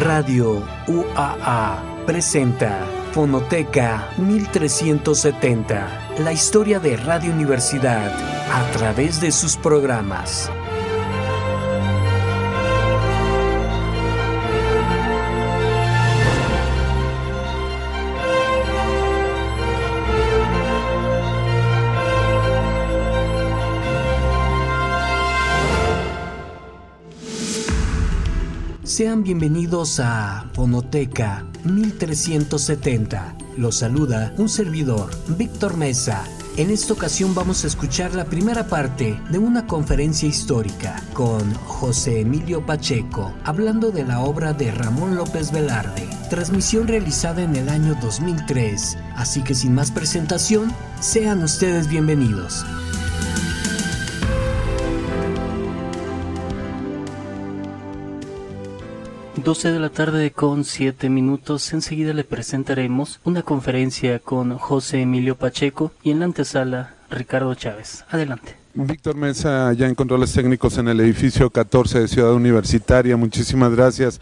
Radio UAA presenta Fonoteca 1370, la historia de Radio Universidad a través de sus programas. Sean bienvenidos a Fonoteca 1370. Los saluda un servidor, Víctor Mesa. En esta ocasión vamos a escuchar la primera parte de una conferencia histórica con José Emilio Pacheco, hablando de la obra de Ramón López Velarde, transmisión realizada en el año 2003. Así que sin más presentación, sean ustedes bienvenidos. 12 de la tarde con 7 minutos. Enseguida le presentaremos una conferencia con José Emilio Pacheco y en la antesala Ricardo Chávez. Adelante. Víctor Mesa, ya en controles técnicos en el edificio 14 de Ciudad Universitaria. Muchísimas gracias.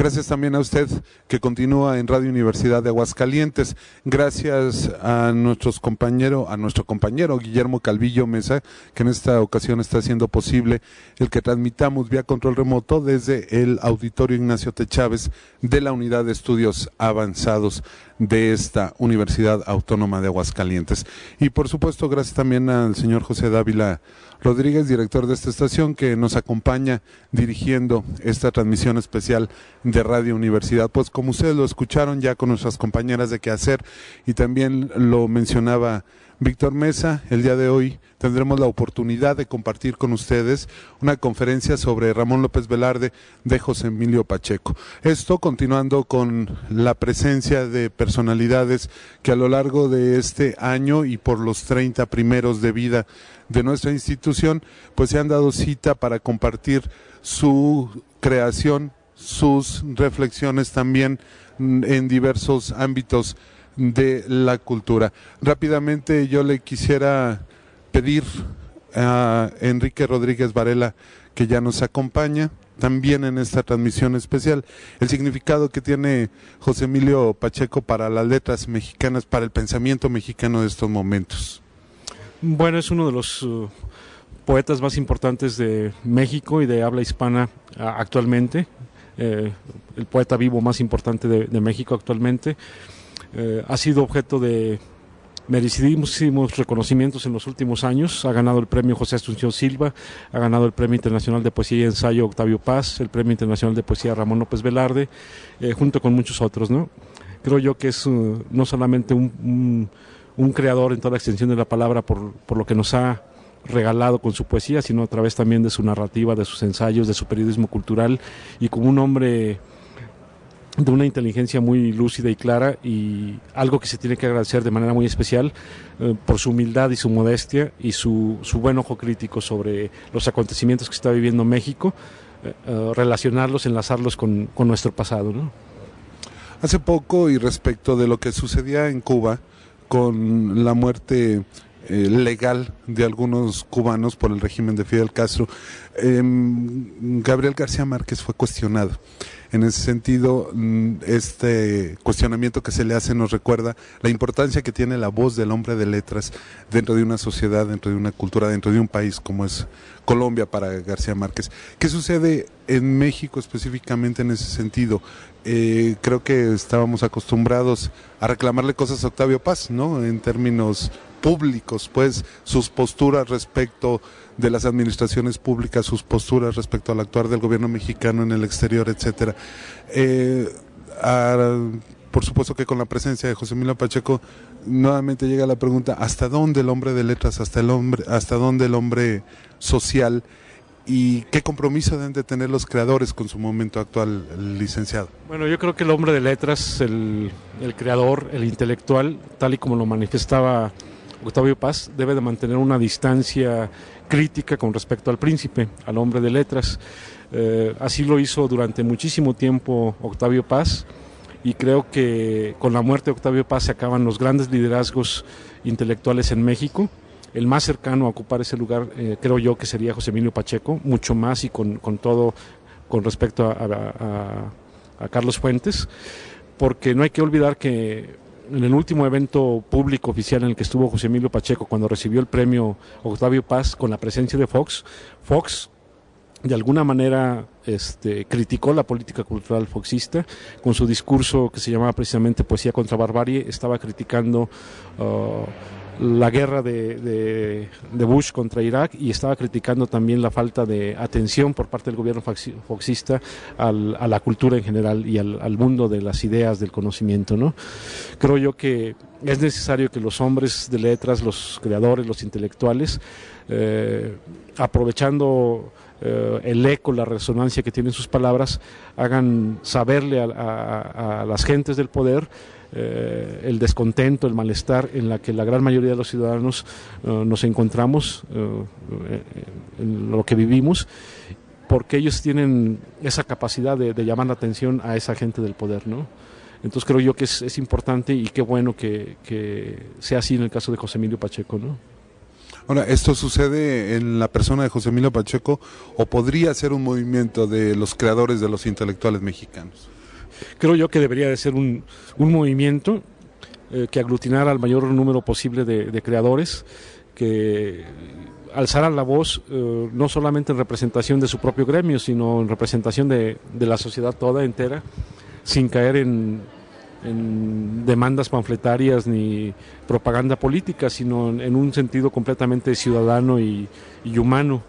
Gracias también a usted que continúa en Radio Universidad de Aguascalientes. Gracias a nuestros compañeros, a nuestro compañero Guillermo Calvillo Mesa, que en esta ocasión está haciendo posible el que transmitamos vía control remoto desde el Auditorio Ignacio T. Chávez de la Unidad de Estudios Avanzados de esta Universidad Autónoma de Aguascalientes. Y por supuesto, gracias también al señor José Dávila Rodríguez, director de esta estación, que nos acompaña dirigiendo esta transmisión especial de Radio Universidad. Pues como ustedes lo escucharon ya con nuestras compañeras de qué hacer y también lo mencionaba Víctor Mesa, el día de hoy tendremos la oportunidad de compartir con ustedes una conferencia sobre Ramón López Velarde de José Emilio Pacheco. Esto continuando con la presencia de personalidades que a lo largo de este año y por los 30 primeros de vida de nuestra institución, pues se han dado cita para compartir su creación, sus reflexiones también en diversos ámbitos de la cultura. Rápidamente yo le quisiera pedir a Enrique Rodríguez Varela que ya nos acompaña también en esta transmisión especial, el significado que tiene José Emilio Pacheco para las letras mexicanas, para el pensamiento mexicano de estos momentos. Bueno, es uno de los uh, poetas más importantes de México y de habla hispana actualmente, eh, el poeta vivo más importante de México actualmente. Eh, ha sido objeto de merecidísimos reconocimientos en los últimos años. Ha ganado el premio José Asunción Silva, ha ganado el premio internacional de poesía y ensayo Octavio Paz, el premio internacional de poesía Ramón López Velarde, eh, junto con muchos otros. ¿no? Creo yo que es uh, no solamente un, un, un, creador en toda la extensión de la palabra por, por lo que nos ha regalado con su poesía, sino a través también de su narrativa, de sus ensayos, de su periodismo cultural y como un hombre de una inteligencia muy lúcida y clara y algo que se tiene que agradecer de manera muy especial eh, por su humildad y su modestia y su, su, buen ojo crítico sobre los acontecimientos que está viviendo México, eh, eh, relacionarlos, enlazarlos con, con nuestro pasado. ¿no? Hace poco y respecto de lo que sucedía en Cuba con la muerte eh, legal de algunos cubanos por el régimen de Fidel Castro, eh, Gabriel García Márquez fue cuestionado. En ese sentido, mm, este cuestionamiento que se le hace nos recuerda la importancia que tiene la voz del hombre de letras dentro de una sociedad, dentro de una cultura, dentro de un país como es Colombia para García Márquez. ¿Qué sucede en México específicamente en ese sentido? Eh, creo que estábamos acostumbrados a reclamarle cosas a Octavio Paz, ¿no? En términos públicos, pues sus posturas respecto de las administraciones públicas, sus posturas respecto al actuar del gobierno mexicano en el exterior, etcétera. Eh, por supuesto que con la presencia de José Emilio Pacheco nuevamente llega la pregunta hasta dónde el hombre de letras, hasta el hombre, hasta dónde el hombre social y qué compromiso deben de tener los creadores con su momento actual, licenciado. Bueno, yo creo que el hombre de letras, el creador, el intelectual, tal y como lo manifestaba Octavio Paz debe de mantener una distancia crítica con respecto al príncipe, al hombre de letras. Eh, así lo hizo durante muchísimo tiempo Octavio Paz y creo que con la muerte de Octavio Paz se acaban los grandes liderazgos intelectuales en México. El más cercano a ocupar ese lugar eh, creo yo que sería José Emilio Pacheco, mucho más y con, con todo con respecto a, Carlos Fuentes, porque no hay que olvidar que en el último evento público oficial en el que estuvo José Emilio Pacheco cuando recibió el premio Octavio Paz con la presencia de Fox, Fox de alguna manera este, criticó la política cultural foxista con su discurso que se llamaba precisamente Poesía contra Barbarie, estaba criticando uh, la guerra de, Bush contra Irak y estaba criticando también la falta de atención por parte del gobierno foxista a la cultura en general y al, mundo de las ideas del conocimiento. ¿no? Creo yo que es necesario que los hombres de letras, los creadores, los intelectuales, eh, aprovechando eh, el eco, la resonancia que tienen sus palabras, hagan saberle a las gentes del poder eh, el descontento, el malestar en la que la gran mayoría de los ciudadanos eh, nos encontramos, eh, en lo que vivimos, porque ellos tienen esa capacidad de, llamar la atención a esa gente del poder, ¿no? Entonces creo yo que es, importante y qué bueno que, sea así en el caso de José Emilio Pacheco, ¿no? Ahora, ¿esto sucede en la persona de José Emilio Pacheco o podría ser un movimiento de los creadores de los intelectuales mexicanos? Creo yo que debería de ser un, un movimiento eh, que aglutinara al mayor número posible de, creadores, que alzaran la voz eh, no solamente en representación de su propio gremio, sino en representación de, de la sociedad toda entera, sin caer en, en demandas panfletarias ni propaganda política, sino en, un sentido completamente ciudadano y, humano,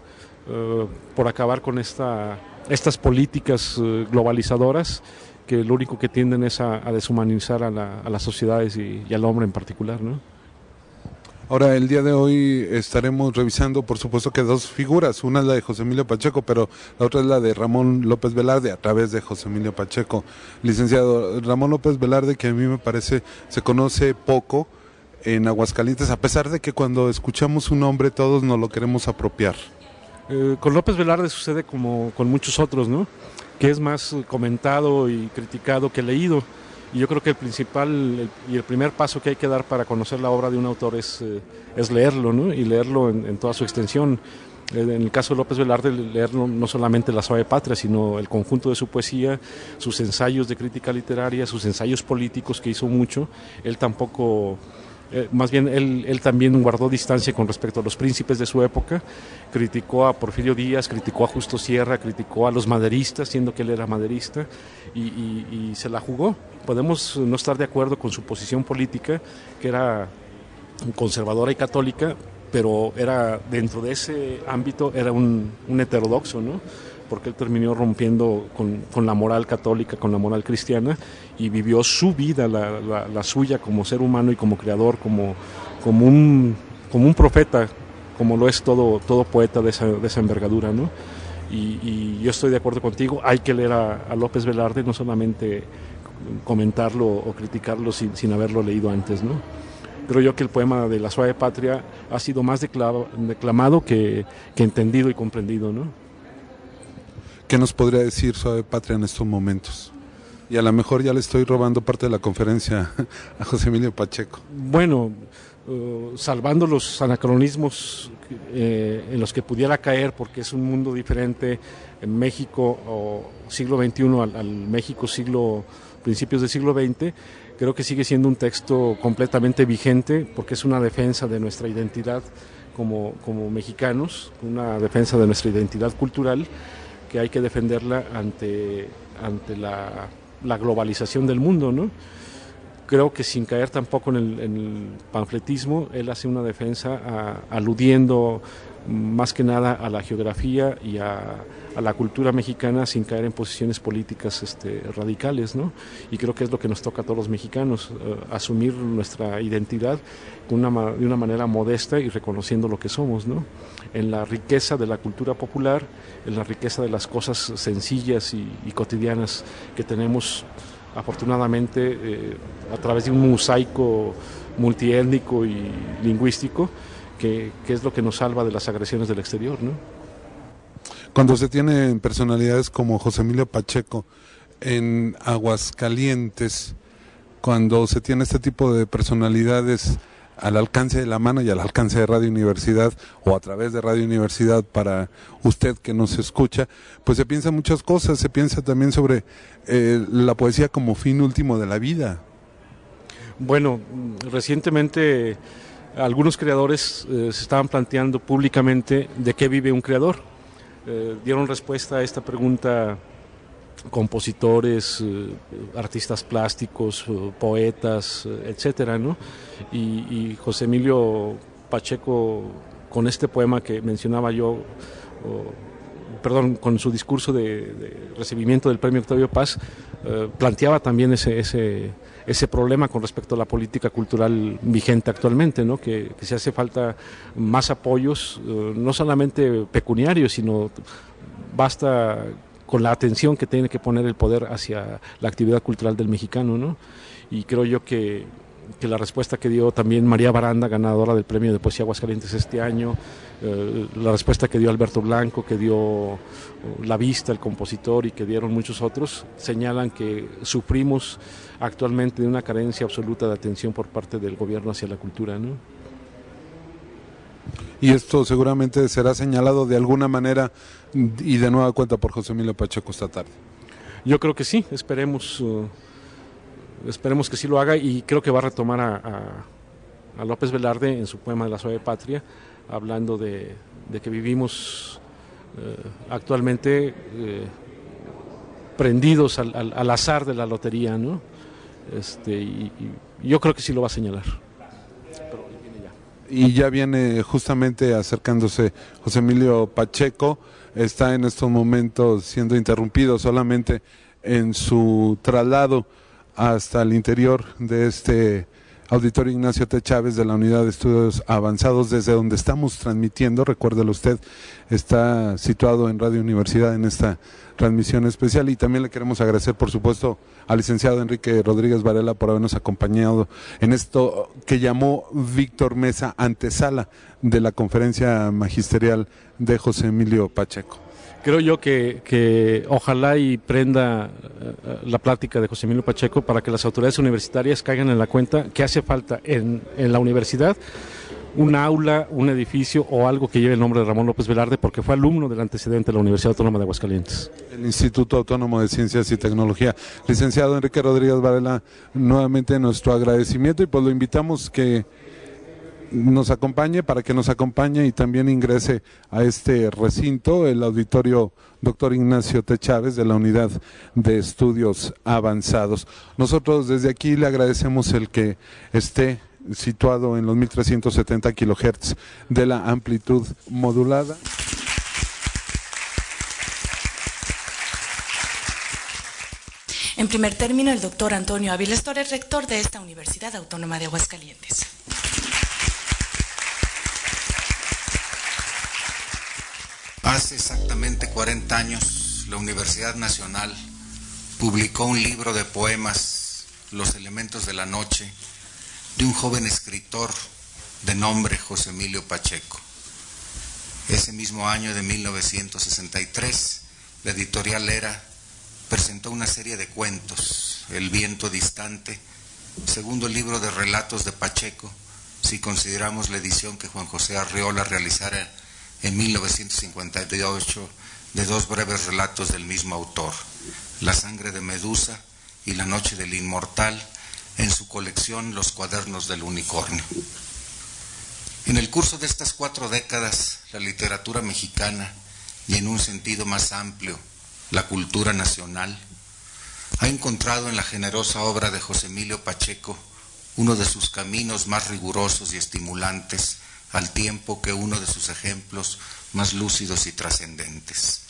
eh, por acabar con esta, estas políticas globalizadoras que lo único que tienden es a, deshumanizar a, las sociedades y, al hombre en particular, ¿no? Ahora, el día de hoy estaremos revisando, por supuesto, que dos figuras. Una es la de José Emilio Pacheco, pero la otra es la de Ramón López Velarde, a través de José Emilio Pacheco. Licenciado Ramón López Velarde, que a mí me parece se conoce poco en Aguascalientes, a pesar de que cuando escuchamos un nombre todos nos lo queremos apropiar. Eh, con López Velarde sucede como con muchos otros, ¿no? Que es más comentado y criticado que leído. Y yo creo que el principal y el primer paso que hay que dar para conocer la obra de un autor es, eh, es leerlo, ¿no? y leerlo en, toda su extensión. Eh, en el caso de López Velarde, leer no, solamente La Suave Patria, sino el conjunto de su poesía, sus ensayos de crítica literaria, sus ensayos políticos, que hizo mucho. Él tampoco eh, más bien él, él, también guardó distancia con respecto a los príncipes de su época, criticó a Porfirio Díaz, criticó a Justo Sierra, criticó a los maderistas, siendo que él era maderista, y, se la jugó. Podemos no estar de acuerdo con su posición política, que era conservadora y católica, pero era dentro de ese ámbito era un, un heterodoxo, ¿no? porque él terminó rompiendo con, la moral católica, con la moral cristiana y vivió su vida, la, suya como ser humano y como creador, como, como, un, como un profeta, como lo es todo, todo poeta de esa, de esa envergadura. ¿no? Y, yo estoy de acuerdo contigo, hay que leer a, López Velarde, no solamente comentarlo o criticarlo sin, sin haberlo leído antes. ¿no? creo yo que el poema de la suave patria ha sido más declamado que, que entendido y comprendido, ¿no? ¿Qué nos podría decir Suave Patria en estos momentos? Y a lo mejor ya le estoy robando parte de la conferencia a José Emilio Pacheco. Bueno, uh, salvando los anacronismos eh, en los que pudiera caer, porque es un mundo diferente en México o siglo XXI al, México siglo principios del siglo XX, creo que sigue siendo un texto completamente vigente porque es una defensa de nuestra identidad como, como mexicanos, una defensa de nuestra identidad cultural que hay que defenderla ante, ante la, globalización del mundo, ¿no? Creo que sin caer tampoco en el, panfletismo, él hace una defensa aludiendo más que nada a la geografía y a, la cultura mexicana sin caer en posiciones políticas este, radicales, ¿no? Y creo que es lo que nos toca a todos los mexicanos, eh, asumir nuestra identidad de una manera modesta y reconociendo lo que somos, ¿no? En la riqueza de la cultura popular, en la riqueza de las cosas sencillas y, cotidianas que tenemos afortunadamente eh, a través de un mosaico multiétnico y lingüístico que, es lo que nos salva de las agresiones del exterior. ¿no? Cuando se tienen personalidades como José Emilio Pacheco en Aguascalientes, cuando se tiene este tipo de personalidades, al alcance de la mano y al alcance de Radio Universidad o a través de Radio Universidad para usted que nos escucha, pues se piensa muchas cosas, se piensa también sobre eh, la poesía como fin último de la vida. Bueno, recientemente algunos creadores eh, se estaban planteando públicamente de qué vive un creador. Eh, dieron respuesta a esta pregunta compositores, eh, artistas plásticos, poetas, etcétera, ¿no? Y, José Emilio Pacheco, con este poema que mencionaba yo, perdón, con su discurso de, recibimiento del premio Octavio Paz, planteaba también ese, ese ese problema con respecto a la política cultural vigente actualmente, ¿no? que, se hace falta más apoyos, eh, no solamente pecuniarios, sino basta con la atención que tiene que poner el poder hacia la actividad cultural del mexicano. ¿no? Y creo yo que que la respuesta que dio también María Baranda, ganadora del Premio de Poesía Aguascalientes este año, eh, la respuesta que dio Alberto Blanco, que dio uh, La Vista, el compositor, y que dieron muchos otros, señalan que sufrimos actualmente de una carencia absoluta de atención por parte del gobierno hacia la cultura. ¿no? Y esto seguramente será señalado de alguna manera y de nueva cuenta por José Emilio Pacheco esta tarde. Yo creo que sí, esperemos. Uh, esperemos que sí lo haga y creo que va a retomar a, López Velarde en su poema de la suave patria, hablando de, que vivimos eh, actualmente eh, prendidos al, azar de la lotería, ¿no? Este, y, yo creo que sí lo va a señalar. Y ya viene justamente acercándose José Emilio Pacheco, está en estos momentos siendo interrumpido solamente en su traslado hasta el interior de este Auditorio Ignacio T. Chávez de la Unidad de Estudios Avanzados, desde donde estamos transmitiendo, recuérdelo usted, está situado en Radio Universidad en esta transmisión especial. Y también le queremos agradecer, por supuesto, al licenciado Enrique Rodríguez Varela por habernos acompañado en esto que llamó Víctor Mesa antesala de la conferencia magisterial de José Emilio Pacheco creo yo que, ojalá y prenda eh, la plática de José Emilio Pacheco para que las autoridades universitarias caigan en la cuenta que hace falta en, en la universidad un aula, un edificio o algo que lleve el nombre de Ramón López Velarde porque fue alumno del antecedente de la Universidad Autónoma de Aguascalientes. El Instituto Autónomo de Ciencias y Tecnología. Licenciado Enrique Rodríguez Varela, nuevamente nuestro agradecimiento y pues lo invitamos que nos acompañe, para que nos acompañe y también ingrese a este recinto, el auditorio doctor Ignacio T. Chávez de la Unidad de Estudios Avanzados. Nosotros desde aquí le agradecemos el que esté situado en los 1370 kilohertz de la amplitud modulada. En primer término, el doctor Antonio Áviles Torres, rector de esta Universidad Autónoma de Aguascalientes. Hace exactamente 40 años, la Universidad Nacional publicó un libro de poemas, Los elementos de la noche, de un joven escritor de nombre José Emilio Pacheco. Ese mismo año de 1963, la editorial Era presentó una serie de cuentos, El viento distante, segundo libro de relatos de Pacheco, si consideramos la edición que Juan José Arriola realizara en 1958 de dos breves relatos del mismo autor, La sangre de Medusa y La noche del inmortal, en su colección Los cuadernos del unicornio. En el curso de estas cuatro décadas, la literatura mexicana, y en un sentido más amplio, la cultura nacional, ha encontrado en la generosa obra de José Emilio Pacheco uno de sus caminos más rigurosos y estimulantes al tiempo que uno de sus ejemplos más lúcidos y trascendentes.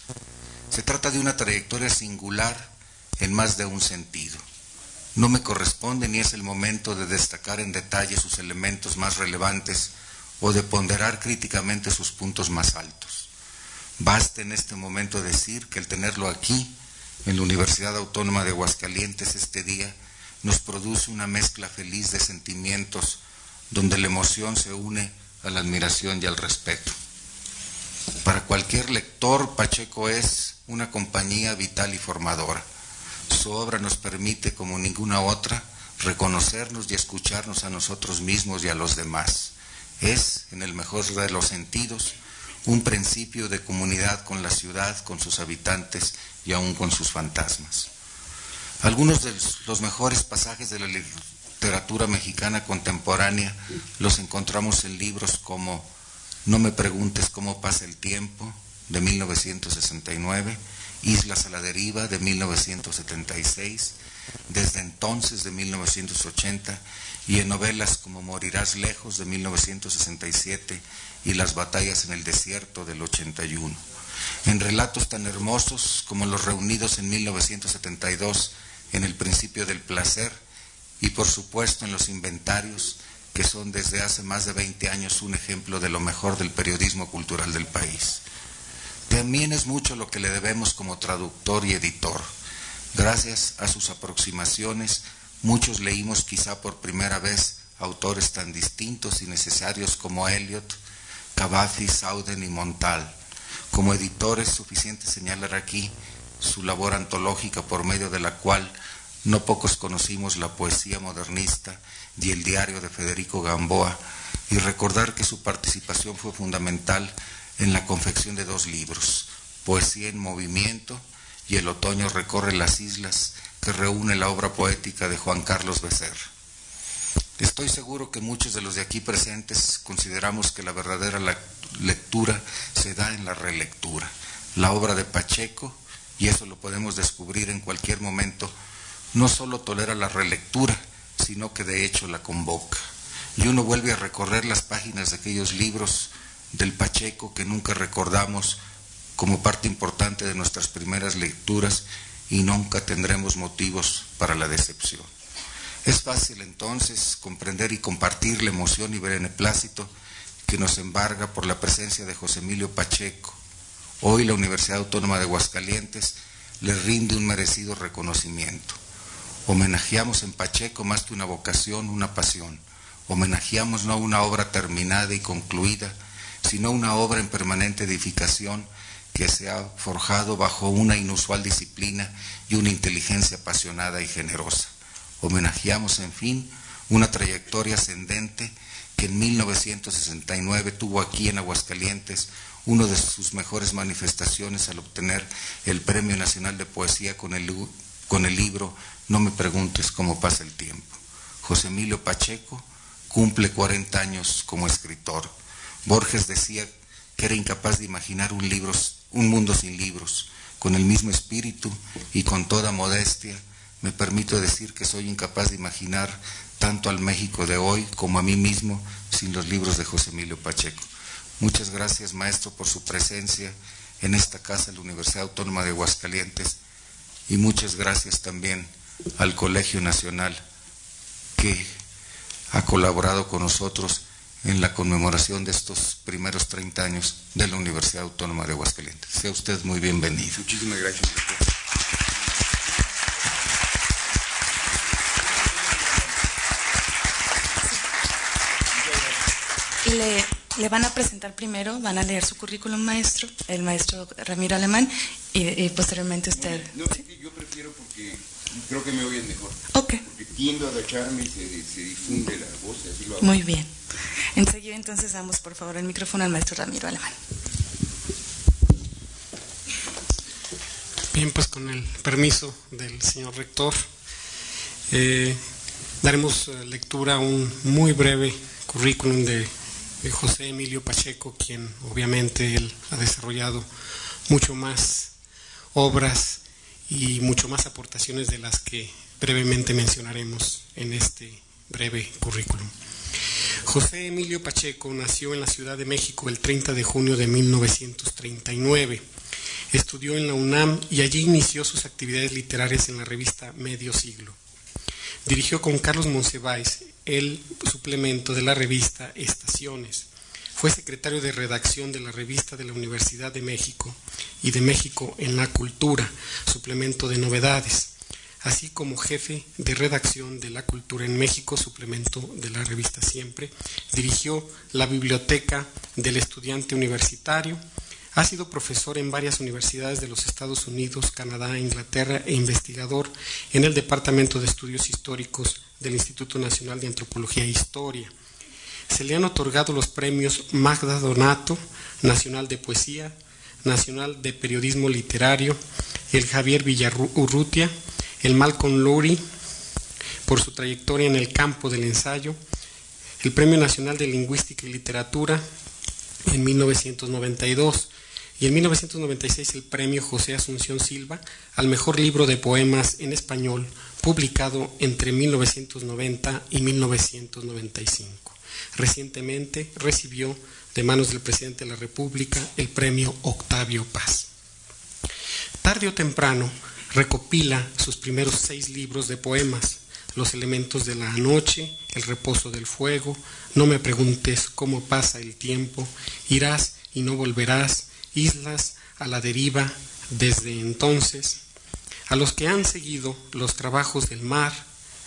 Se trata de una trayectoria singular en más de un sentido. No me corresponde ni es el momento de destacar en detalle sus elementos más relevantes o de ponderar críticamente sus puntos más altos. Basta en este momento decir que el tenerlo aquí, en la Universidad Autónoma de Aguascalientes este día, nos produce una mezcla feliz de sentimientos donde la emoción se une a la admiración y al respeto. Para cualquier lector, Pacheco es una compañía vital y formadora. Su obra nos permite, como ninguna otra, reconocernos y escucharnos a nosotros mismos y a los demás. Es, en el mejor de los sentidos, un principio de comunidad con la ciudad, con sus habitantes y aún con sus fantasmas. Algunos de los mejores pasajes de la literatura mexicana contemporánea los encontramos en libros como No me preguntes cómo pasa el tiempo, de 1969, Islas a la deriva, de 1976, desde entonces de 1980 y en novelas como Morirás lejos de 1967 y Las batallas en el desierto del 81. En relatos tan hermosos como los reunidos en 1972 en El principio del placer y por supuesto en los inventarios que son desde hace más de 20 años un ejemplo de lo mejor del periodismo cultural del país. También es mucho lo que le debemos como traductor y editor Gracias a sus aproximaciones, muchos leímos quizá por primera vez autores tan distintos y necesarios como Eliot, Cavazzi, Sauden y Montal. Como editor es suficiente señalar aquí su labor antológica por medio de la cual no pocos conocimos la poesía modernista y el diario de Federico Gamboa y recordar que su participación fue fundamental en la confección de dos libros, Poesía en Movimiento y el otoño recorre las islas que reúne la obra poética de Juan Carlos Becerra. Estoy seguro que muchos de los de aquí presentes consideramos que la verdadera lectura se da en la relectura. La obra de Pacheco, y eso lo podemos descubrir en cualquier momento, no solo tolera la relectura, sino que de hecho la convoca. Y uno vuelve a recorrer las páginas de aquellos libros del Pacheco que nunca recordamos como parte importante de nuestras primeras lecturas y nunca tendremos motivos para la decepción. Es fácil entonces comprender y compartir la emoción y beneplácito que nos embarga por la presencia de José Emilio Pacheco. Hoy la Universidad Autónoma de Aguascalientes le rinde un merecido reconocimiento. Homenajeamos en Pacheco más que una vocación, una pasión. Homenajeamos no una obra terminada y concluida, sino una obra en permanente edificación que se ha forjado bajo una inusual disciplina y una inteligencia apasionada y generosa. Homenajeamos, en fin, una trayectoria ascendente que en 1969 tuvo aquí en Aguascalientes una de sus mejores manifestaciones al obtener el Premio Nacional de Poesía con el, con el libro No me preguntes cómo pasa el tiempo. José Emilio Pacheco cumple 40 años como escritor. Borges decía que era incapaz de imaginar un libro un mundo sin libros, con el mismo espíritu y con toda modestia, me permito decir que soy incapaz de imaginar tanto al México de hoy como a mí mismo sin los libros de José Emilio Pacheco. Muchas gracias, maestro, por su presencia en esta casa de la Universidad Autónoma de Aguascalientes y muchas gracias también al Colegio Nacional que ha colaborado con nosotros en la conmemoración de estos primeros 30 años de la Universidad Autónoma de Aguascalientes. Sea usted muy bienvenido. Muchísimas gracias. Le, le, van a presentar primero, van a leer su currículum maestro, el maestro Ramiro Alemán, y, posteriormente usted. No, yo prefiero porque creo que me oyen mejor. Ok. Porque tiendo a agacharme y se, se difunde la voz, así lo hago. Muy bien. Enseguida entonces damos por favor el micrófono al maestro Ramiro Alemán. Bien, pues con el permiso del señor rector, eh, daremos eh, lectura a un muy breve currículum de, de, José Emilio Pacheco, quien obviamente él ha desarrollado mucho más obras y mucho más aportaciones de las que brevemente mencionaremos en este breve currículum. José Emilio Pacheco nació en la Ciudad de México el 30 de junio de 1939. Estudió en la UNAM y allí inició sus actividades literarias en la revista Medio Siglo. Dirigió con Carlos Monsiváis el suplemento de la revista Estaciones. Fue secretario de redacción de la revista de la Universidad de México y de México en la Cultura, suplemento de novedades así como jefe de redacción de La Cultura en México, suplemento de la revista Siempre. Dirigió la Biblioteca del Estudiante Universitario, Ha sido profesor en varias universidades de los Estados Unidos, Canadá, Inglaterra e investigador en el Departamento de Estudios Históricos del Instituto Nacional de Antropología e Historia. Se le han otorgado los premios Magda Donato, Nacional de Poesía, Nacional de Periodismo Literario, el Javier Villarrutia, el Malcolm Lowry, por su trayectoria en el campo del ensayo, el Premio Nacional de Lingüística y Literatura en 1992 y en 1996 el Premio José Asunción Silva al mejor libro de poemas en español publicado entre 1990 y 1995. Recientemente recibió de manos del presidente de la República el Premio Octavio Paz. Tarde o temprano recopila sus primeros seis libros de poemas, Los elementos de la noche, El reposo del fuego, No me preguntes cómo pasa el tiempo, Irás y no volverás, Islas a la deriva, desde entonces. A los que han seguido los trabajos del mar,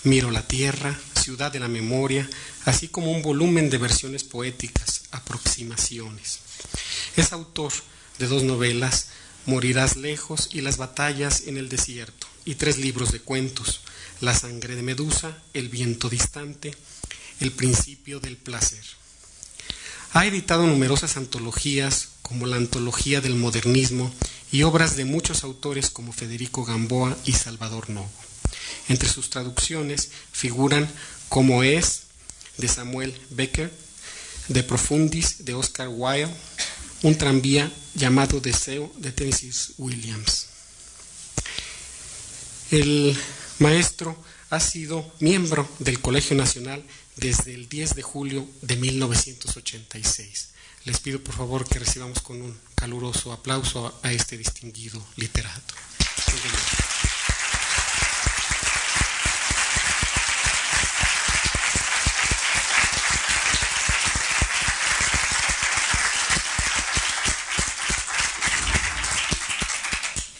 Miro la tierra, Ciudad de la memoria, así como un volumen de versiones poéticas, aproximaciones. Es autor de dos novelas, Morirás lejos y Las batallas en el desierto, y tres libros de cuentos, La sangre de Medusa, El viento distante, El principio del placer. Ha editado numerosas antologías, como la Antología del Modernismo, y obras de muchos autores como Federico Gamboa y Salvador Novo. Entre sus traducciones figuran Como es, de Samuel Becker, De Profundis, de Oscar Wilde, un tranvía llamado Deseo de Tennessee Williams. El maestro ha sido miembro del Colegio Nacional desde el 10 de julio de 1986. Les pido por favor que recibamos con un caluroso aplauso a este distinguido literato.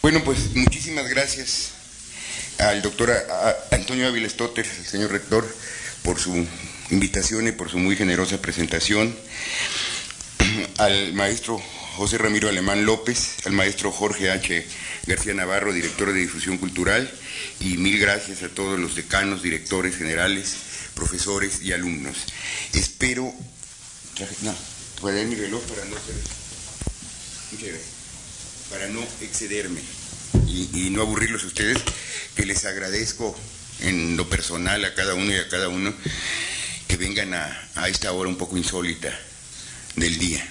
Bueno, pues muchísimas gracias al doctor Antonio Ávila Stotter, el señor rector, por su invitación y por su muy generosa presentación, al maestro José Ramiro Alemán López, al maestro Jorge H. García Navarro, director de difusión cultural, y mil gracias a todos los decanos, directores generales, profesores y alumnos. Espero... No, mi reloj para no para no excederme y, no aburrirlos a ustedes, que les agradezco en lo personal a cada uno y a cada uno que vengan a, esta hora un poco insólita del día.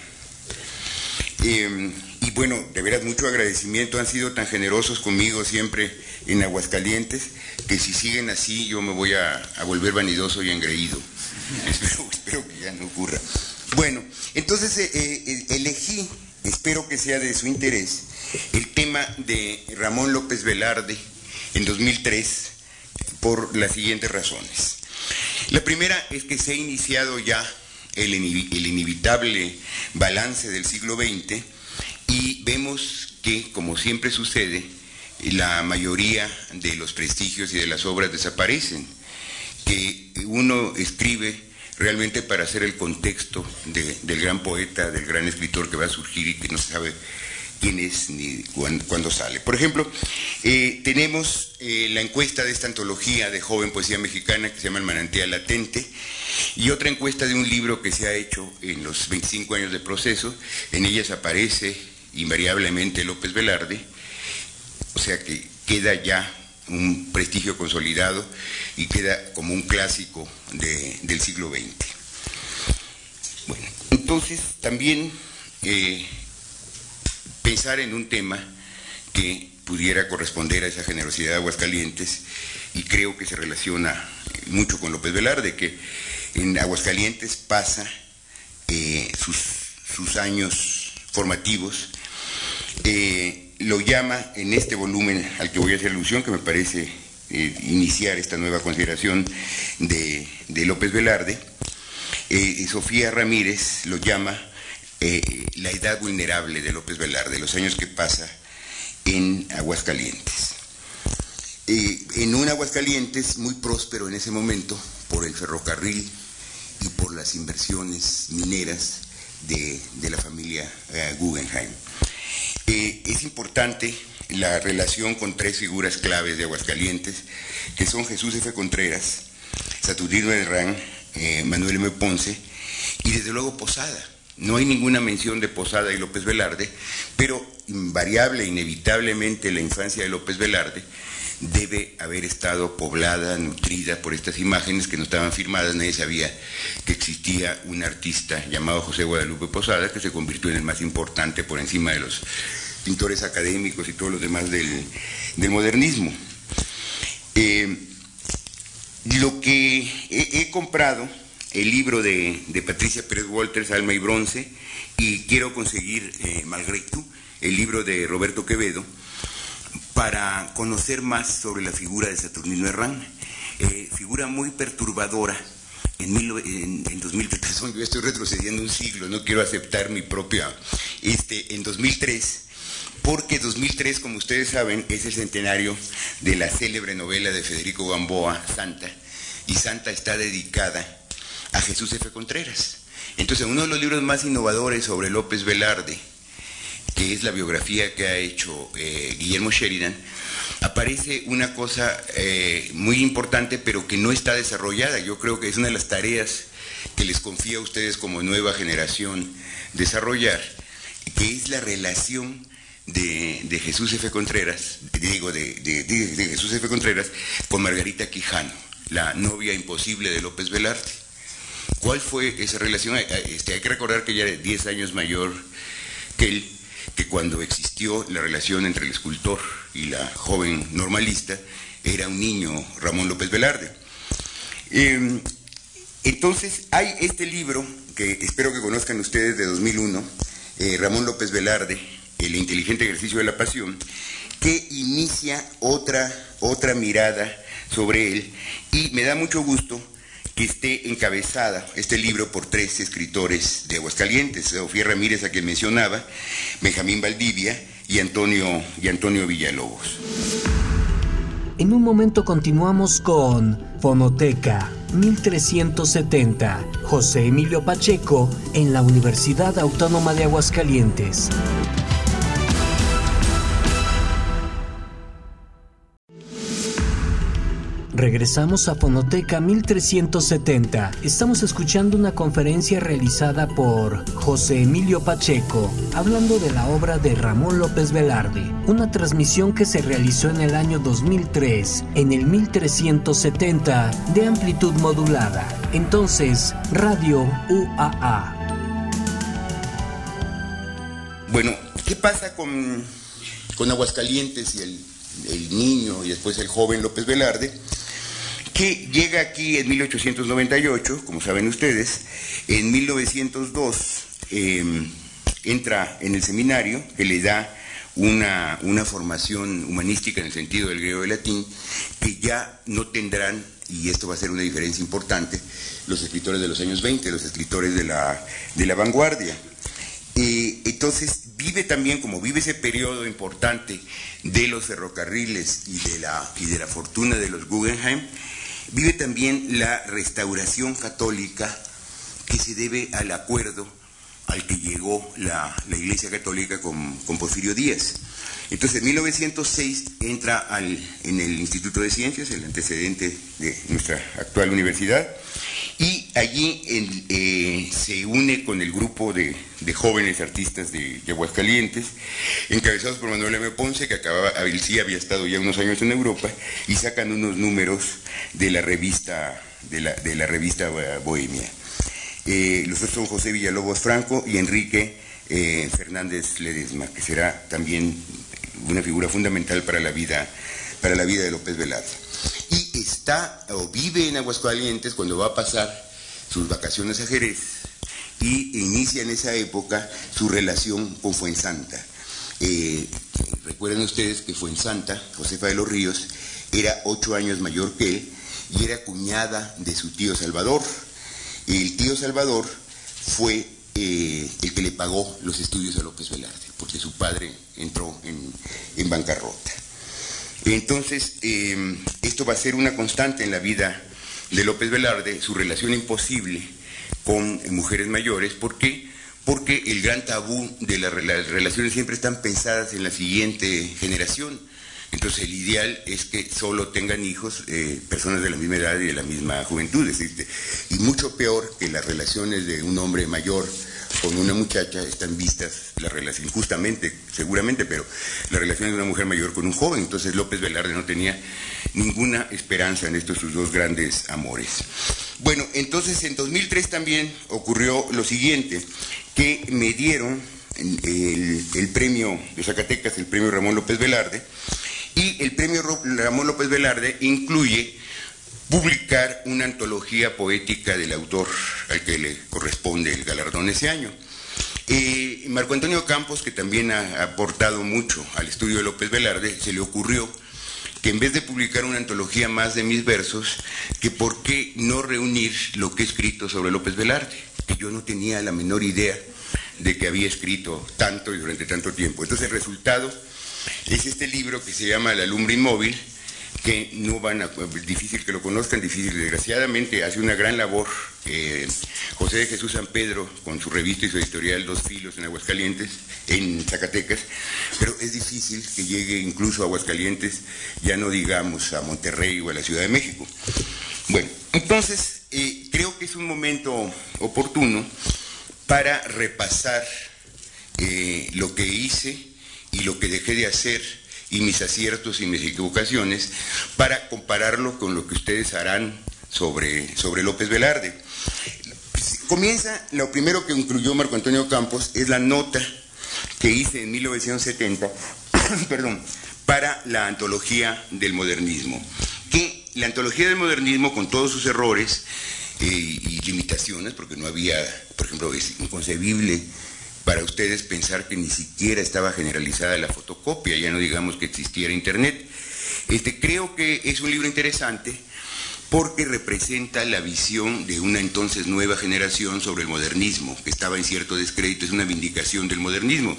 Em, y bueno, de veras mucho agradecimiento, han sido tan generosos conmigo siempre en Aguascalientes, que si siguen así yo me voy a, volver vanidoso y engreído. espero, que ya no ocurra. Bueno, entonces eh, eh, elegí espero que sea de su interés, el tema de Ramón López Velarde en 2003 por las siguientes razones. La primera es que se ha iniciado ya el, inevitable balance del siglo XX y vemos que, como siempre sucede, la mayoría de los prestigios y de las obras desaparecen, que uno escribe realmente para hacer el contexto del gran poeta, del gran escritor que va a surgir y que no se sabe quién es ni cuándo, sale. Por ejemplo, eh, tenemos eh, la encuesta de esta antología de joven poesía mexicana que se llama El manantial latente y otra encuesta de un libro que se ha hecho en los 25 años de proceso. En ellas aparece invariablemente López Velarde, o sea que queda ya un prestigio consolidado y queda como un clásico del siglo XX. Bueno, entonces también eh, pensar en un tema que pudiera corresponder a esa generosidad de Aguascalientes y creo que se relaciona mucho con López Velarde, que en Aguascalientes pasa eh, sus, años formativos eh, lo llama en este volumen al que voy a hacer alusión, que me parece eh, iniciar esta nueva consideración de, López Velarde, eh, Sofía Ramírez lo llama eh, la edad vulnerable de López Velarde, los años que pasa en Aguascalientes. en un Aguascalientes muy próspero en ese momento por el ferrocarril y por las inversiones mineras de, de la familia Guggenheim. Eh, es importante la relación con tres figuras claves de Aguascalientes, que son Jesús F. Contreras, Saturnino Herrán, eh, Manuel M. Ponce y desde luego Posada. No hay ninguna mención de Posada y López Velarde, pero invariable, inevitablemente la infancia de López Velarde debe haber estado poblada, nutrida por estas imágenes que no estaban firmadas, nadie sabía que existía un artista llamado José Guadalupe Posada que se convirtió en el más importante por encima de los pintores académicos y todos los demás del, modernismo. Eh, lo que he, comprado, el libro de, Patricia Pérez Walters, Alma y Bronce, y quiero conseguir, eh, el libro de Roberto Quevedo, para conocer más sobre la figura de Saturnino Herrán, eh, figura muy perturbadora. En, en, 2003, yo estoy retrocediendo un siglo, no quiero aceptar mi propia, este, en 2003, porque 2003, como ustedes saben, es el centenario de la célebre novela de Federico Gamboa, Santa, y Santa está dedicada a Jesús F. Contreras. Entonces, uno de los libros más innovadores sobre López Velarde, que es la biografía que ha hecho eh, Guillermo Sheridan, aparece una cosa eh, muy importante, pero que no está desarrollada. Yo creo que es una de las tareas que les confía a ustedes como nueva generación desarrollar, que es la relación de, Jesús F. Contreras, digo, de, Jesús F. Contreras con Margarita Quijano, la novia imposible de López Velarde. ¿Cuál fue esa relación? Este, hay que recordar que ella era 10 años mayor que él que cuando existió la relación entre el escultor y la joven normalista, era un niño Ramón López Velarde. Em, entonces, hay este libro que espero que conozcan ustedes de 2001, eh, Ramón López Velarde, El inteligente ejercicio de la pasión, que inicia otra, otra mirada sobre él y me da mucho gusto que esté encabezada este libro por tres escritores de Aguascalientes, Sofía Ramírez, a quien mencionaba, Benjamín Valdivia y Antonio, y Antonio Villalobos. En un momento continuamos con Fonoteca 1370, José Emilio Pacheco, en la Universidad Autónoma de Aguascalientes. Regresamos a Fonoteca 1370. Estamos escuchando una conferencia realizada por José Emilio Pacheco, hablando de la obra de Ramón López Velarde, una transmisión que se realizó en el año 2003, en el 1370 de amplitud modulada. Entonces, Radio UAA. Bueno, ¿qué pasa con, con Aguascalientes y el, el niño y después el joven López Velarde? Que llega aquí en 1898, como saben ustedes, en 1902 em, entra en el seminario que le da una, una, formación humanística en el sentido del griego y latín, que ya no tendrán, y esto va a ser una diferencia importante, los escritores de los años 20, los escritores de la, de la vanguardia. Eh, entonces vive también, como vive ese periodo importante de los ferrocarriles y de la, y de la fortuna de los Guggenheim, Vive también la restauración católica que se debe al acuerdo al que llegó la, Iglesia Católica con, Porfirio Díaz. Entonces, en 1906 entra al, en el Instituto de Ciencias, el antecedente de nuestra actual universidad, y allí eh, se une con el grupo de, jóvenes artistas de, Aguascalientes, encabezados por Manuel M. Ponce, que acababa, sí había estado ya unos años en Europa, y sacan unos números de la revista, de la, revista Bohemia. Eh, los otros son José Villalobos Franco y Enrique eh, Fernández Ledesma, que será también una figura fundamental para la vida, para la vida de López Velarde y está o vive en Aguascalientes cuando va a pasar sus vacaciones a Jerez y inicia en esa época su relación con Fuensanta. Eh, recuerden ustedes que Fuensanta, Josefa de los Ríos, era ocho años mayor que él y era cuñada de su tío Salvador. El tío Salvador fue eh, el que le pagó los estudios a López Velarde, porque su padre entró en bancarrota. Entonces, em, esto va a ser una constante en la vida de López Velarde, su relación imposible con mujeres mayores. ¿Por qué? porque el gran tabú de las relaciones siempre están pensadas en la siguiente generación. Entonces el ideal es que solo tengan hijos eh, personas de la misma edad y de la misma juventud. y mucho peor que las relaciones de un hombre mayor con una muchacha están vistas las relaciones, justamente, seguramente, pero las relaciones de una mujer mayor con un joven. Entonces López Velarde no tenía ninguna esperanza en estos sus dos grandes amores. Bueno, entonces en 2003 también ocurrió lo siguiente, que me dieron el, el premio de Zacatecas, el premio Ramón López Velarde, y el premio Ramón López Velarde incluye publicar una antología poética del autor al que le corresponde el galardón ese año. Eh, Marco Antonio Campos, que también ha aportado mucho al estudio de López Velarde, se le ocurrió que en vez de publicar una antología más de mis versos, que por qué no reunir lo que he escrito sobre López Velarde, que yo no tenía la menor idea de que había escrito tanto y durante tanto tiempo. Entonces el resultado es este libro que se llama La lumbre inmóvil, que no van a, difícil que lo conozcan, difícil, desgraciadamente hace una gran labor eh, José de Jesús San Pedro con su revista y su editorial Dos Filos en Aguascalientes, en Zacatecas, pero es difícil que llegue incluso a Aguascalientes, ya no digamos a Monterrey o a la Ciudad de México. Bueno, entonces eh, creo que es un momento oportuno para repasar eh, lo que hice y lo que dejé de hacer y mis aciertos y mis equivocaciones para compararlo con lo que ustedes harán sobre, sobre López Velarde. Comienza, lo primero que incluyó Marco Antonio Campos es la nota que hice en 1970, perdón, para la antología del modernismo. Que la antología del modernismo, con todos sus errores eh, y limitaciones, porque no había, por ejemplo, es inconcebible para ustedes pensar que ni siquiera estaba generalizada la fotocopia, ya no digamos que existiera Internet. Este, creo que es un libro interesante porque representa la visión de una entonces nueva generación sobre el modernismo, que estaba en cierto descrédito, es una vindicación del modernismo.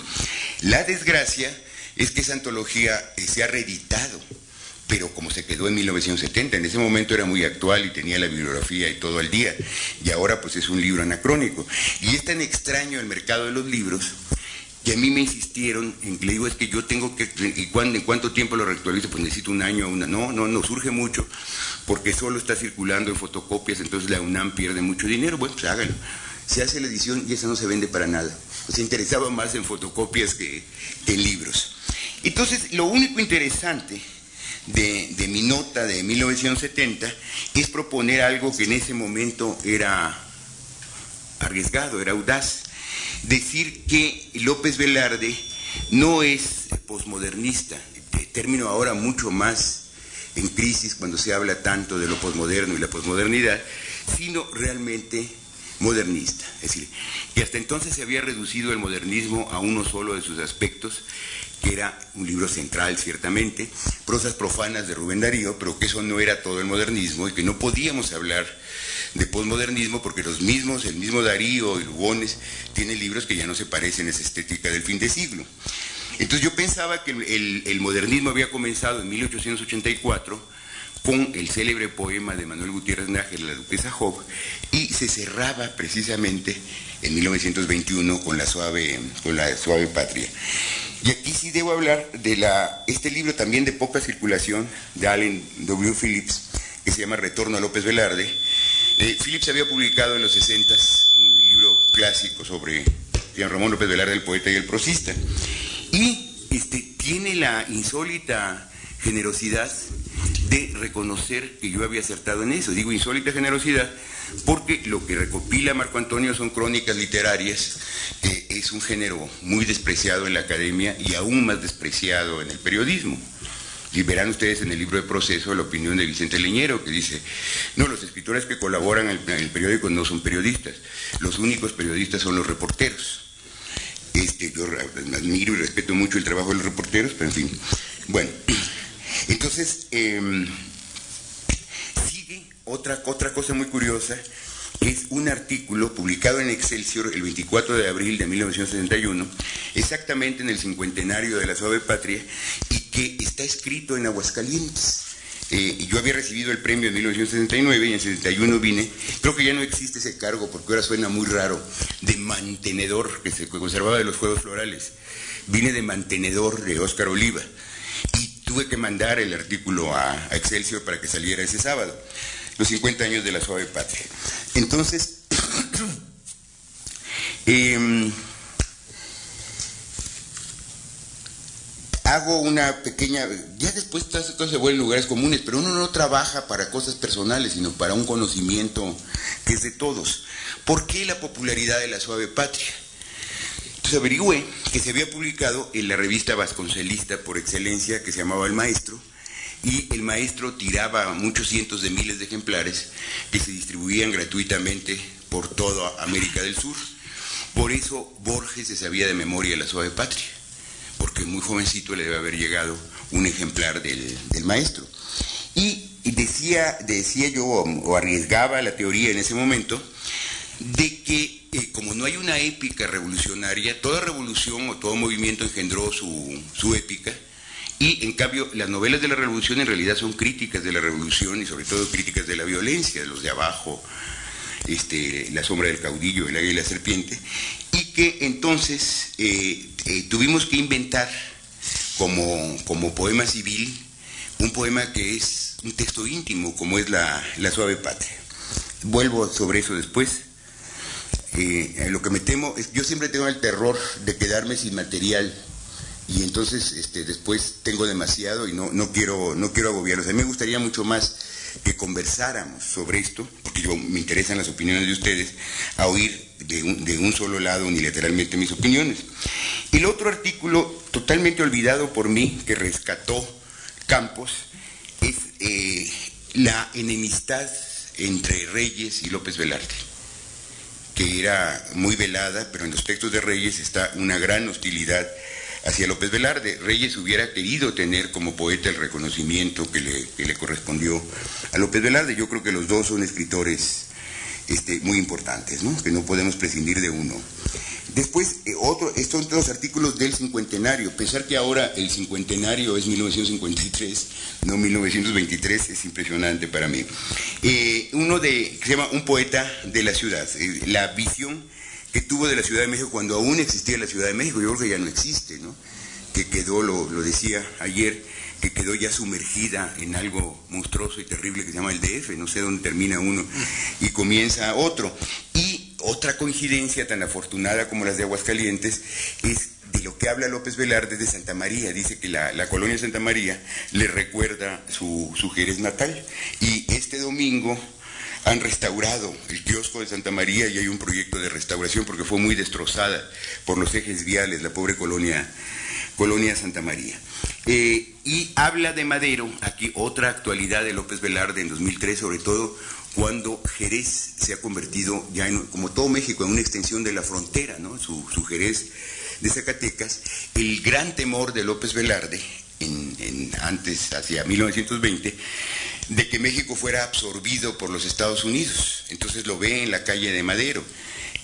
La desgracia es que esa antología eh, se ha reeditado pero como se quedó en 1970, en ese momento era muy actual y tenía la bibliografía y todo al día, y ahora pues es un libro anacrónico. Y es tan extraño el mercado de los libros que a mí me insistieron en que le digo es que yo tengo que, ¿y cuándo, en cuánto tiempo lo reactualizo? Pues necesito un año, una, no, no, no, surge mucho, porque solo está circulando en fotocopias, entonces la UNAM pierde mucho dinero, bueno, pues hágalo. Se hace la edición y esa no se vende para nada. Se interesaba más en fotocopias que en libros. Entonces, lo único interesante de, mi nota de 1970 es proponer algo que en ese momento era arriesgado, era audaz. Decir que López Velarde no es posmodernista, término ahora mucho más en crisis cuando se habla tanto de lo posmoderno y la posmodernidad, sino realmente modernista. Es decir, que hasta entonces se había reducido el modernismo a uno solo de sus aspectos que era un libro central ciertamente, prosas profanas de Rubén Darío, pero que eso no era todo el modernismo y que no podíamos hablar de posmodernismo porque los mismos, el mismo Darío y Lugones tienen libros que ya no se parecen a esa estética del fin de siglo. Entonces yo pensaba que el, modernismo había comenzado en 1884 con el célebre poema de Manuel Gutiérrez Nájera, La Duquesa Job, y se cerraba precisamente en 1921 con la suave, con la suave patria. Y aquí sí debo hablar de la, este libro también de poca circulación de Allen W. Phillips, que se llama Retorno a López Velarde. Eh, Phillips había publicado en los 60 un libro clásico sobre Jean Ramón López Velarde, el poeta y el prosista. Y este, tiene la insólita generosidad de reconocer que yo había acertado en eso. Digo insólita generosidad porque lo que recopila Marco Antonio son crónicas literarias, que es un género muy despreciado en la academia y aún más despreciado en el periodismo. Y verán ustedes en el libro de proceso la opinión de Vicente Leñero, que dice, no, los escritores que colaboran en el periódico no son periodistas, los únicos periodistas son los reporteros. Este, yo admiro y respeto mucho el trabajo de los reporteros, pero en fin. Bueno, entonces, em, otra, otra cosa muy curiosa es un artículo publicado en Excelsior el 24 de abril de 1971, exactamente en el cincuentenario de la suave patria, y que está escrito en Aguascalientes. Eh, yo había recibido el premio en 1969 y en 71 vine. Creo que ya no existe ese cargo porque ahora suena muy raro, de mantenedor que se conservaba de los Juegos Florales. Vine de mantenedor de Óscar Oliva tuve que mandar el artículo a, Excelsior para que saliera ese sábado, los 50 años de la suave patria. Entonces, em, hago una pequeña, ya después todas cosas se vuelven lugares comunes, pero uno no trabaja para cosas personales, sino para un conocimiento que es de todos. ¿Por qué la popularidad de la suave patria? Entonces averigüé que se había publicado en la revista vasconcelista por excelencia que se llamaba El Maestro, y el maestro tiraba muchos cientos de miles de ejemplares que se distribuían gratuitamente por toda América del Sur. Por eso Borges se sabía de memoria la suave patria porque muy jovencito le debe haber llegado un ejemplar del, maestro. Y, decía, decía yo, o arriesgaba la teoría en ese momento, de que eh, como no hay una épica revolucionaria, toda revolución o todo movimiento engendró su, su épica, y en cambio, las novelas de la revolución en realidad son críticas de la revolución y sobre todo críticas de la violencia, de los de abajo, este, La sombra del caudillo, El águila y la serpiente, y que entonces eh, eh, tuvimos que inventar como, como, poema civil un poema que es un texto íntimo, como es La, suave patria. Vuelvo sobre eso después. Eh, lo que me temo yo siempre tengo el terror de quedarme sin material y entonces este, después tengo demasiado y no, no, quiero, no quiero agobiarlos. A mí me gustaría mucho más que conversáramos sobre esto, porque me interesan las opiniones de ustedes, a oír de un, solo lado unilateralmente mis opiniones. El otro artículo, totalmente olvidado por mí, que rescató Campos, es eh, la enemistad entre Reyes y López Velarde, que era muy velada, pero en los textos de Reyes está una gran hostilidad hacia López Velarde. Reyes hubiera querido tener como poeta el reconocimiento que le, correspondió a López Velarde. Yo creo que los dos son escritores este, muy importantes, que no podemos prescindir de uno. Después, eh, otro, estos son los artículos del cincuentenario. Pensar que ahora el cincuentenario es 1953, no 1923, es impresionante para mí. Eh, uno de, se llama Un poeta de la ciudad, eh, la visión que tuvo de la Ciudad de México cuando aún existía la Ciudad de México, yo creo que ya no existe, ¿no? que quedó, lo, decía ayer, que quedó ya sumergida en algo monstruoso y terrible que se llama el DF, no sé dónde termina uno y comienza otro. Otra coincidencia tan afortunada como las de Aguascalientes es de lo que habla López Velarde de Santa María. Dice que la, la colonia Santa María le recuerda su, su Jerez natal. Y este domingo han restaurado el kiosco de Santa María y hay un proyecto de restauración porque fue muy destrozada por los ejes viales, la pobre colonia, colonia Santa María. Eh, y habla de Madero, aquí otra actualidad de López Velarde en 2003, sobre todo cuando Jerez se ha convertido ya en, como todo México, en una extensión de la frontera, ¿no? su, Jerez de Zacatecas, el gran temor de López Velarde, en, antes, hacia 1920, de que México fuera absorbido por los Estados Unidos. Entonces lo ve en la calle de Madero.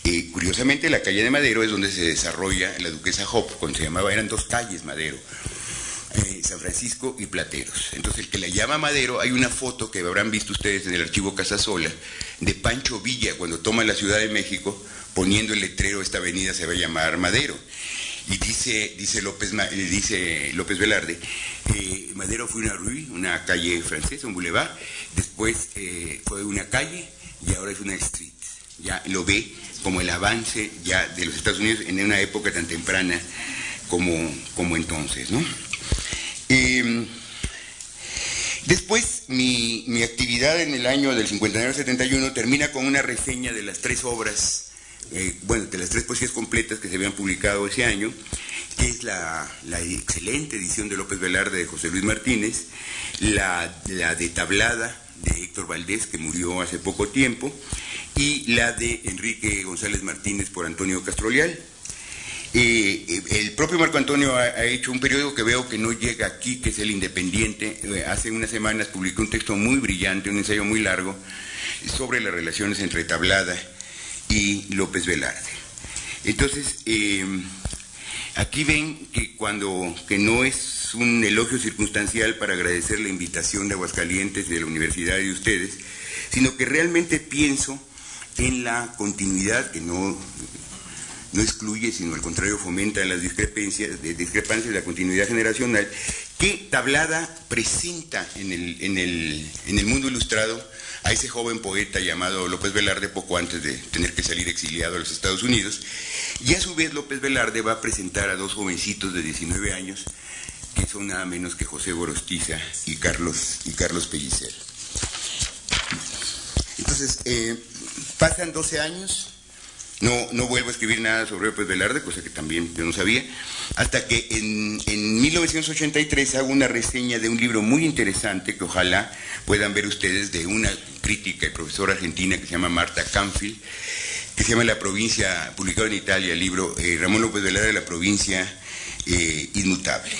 Y curiosamente la calle de Madero es donde se desarrolla la duquesa Hop, cuando se llamaba, eran dos calles Madero, eh, San Francisco y Plateros. Entonces el que la llama Madero, hay una foto que habrán visto ustedes en el archivo Casasola, de Pancho Villa cuando toma la Ciudad de México, poniendo el letrero, esta avenida se va a llamar Madero. Y dice, dice, López, dice López Velarde, eh, Madero fue una rue, una calle francesa, un boulevard, después eh, fue una calle y ahora es una street. Ya lo ve como el avance ya de los Estados Unidos en una época tan temprana como, como entonces. ¿no? Em, después, mi, mi, actividad en el año del 59-71 termina con una reseña de las tres obras eh, bueno, de las tres poesías completas que se habían publicado ese año, que es la, excelente edición de López Velarde de José Luis Martínez, la, la de Tablada de Héctor Valdés, que murió hace poco tiempo, y la de Enrique González Martínez por Antonio Castrolial. Eh, eh, el propio Marco Antonio ha, hecho un periódico que veo que no llega aquí, que es El Independiente. hace unas semanas publicó un texto muy brillante, un ensayo muy largo, sobre las relaciones entre Tablada y López Velarde. Entonces, eh, Aquí ven que cuando que no es un elogio circunstancial para agradecer la invitación de Aguascalientes de la universidad y de ustedes, sino que realmente pienso en la continuidad que no no excluye, sino al contrario fomenta las discrepancias, de discrepancias de la continuidad generacional, que Tablada presenta en el, en, el, en el mundo ilustrado a ese joven poeta llamado López Velarde poco antes de tener que salir exiliado a los Estados Unidos. Y a su vez López Velarde va a presentar a dos jovencitos de 19 años, que son nada menos que José Gorostiza y Carlos, y Carlos Pellicer. Entonces, eh, pasan 12 años, no, no vuelvo a escribir nada sobre López Velarde, cosa que también yo no sabía, hasta que en, en 1983 hago una reseña de un libro muy interesante que ojalá puedan ver ustedes de una crítica y profesora argentina que se llama Marta Canfield, que se llama La provincia, publicado en Italia, el libro eh, Ramón López Velarde de la provincia eh, inmutable.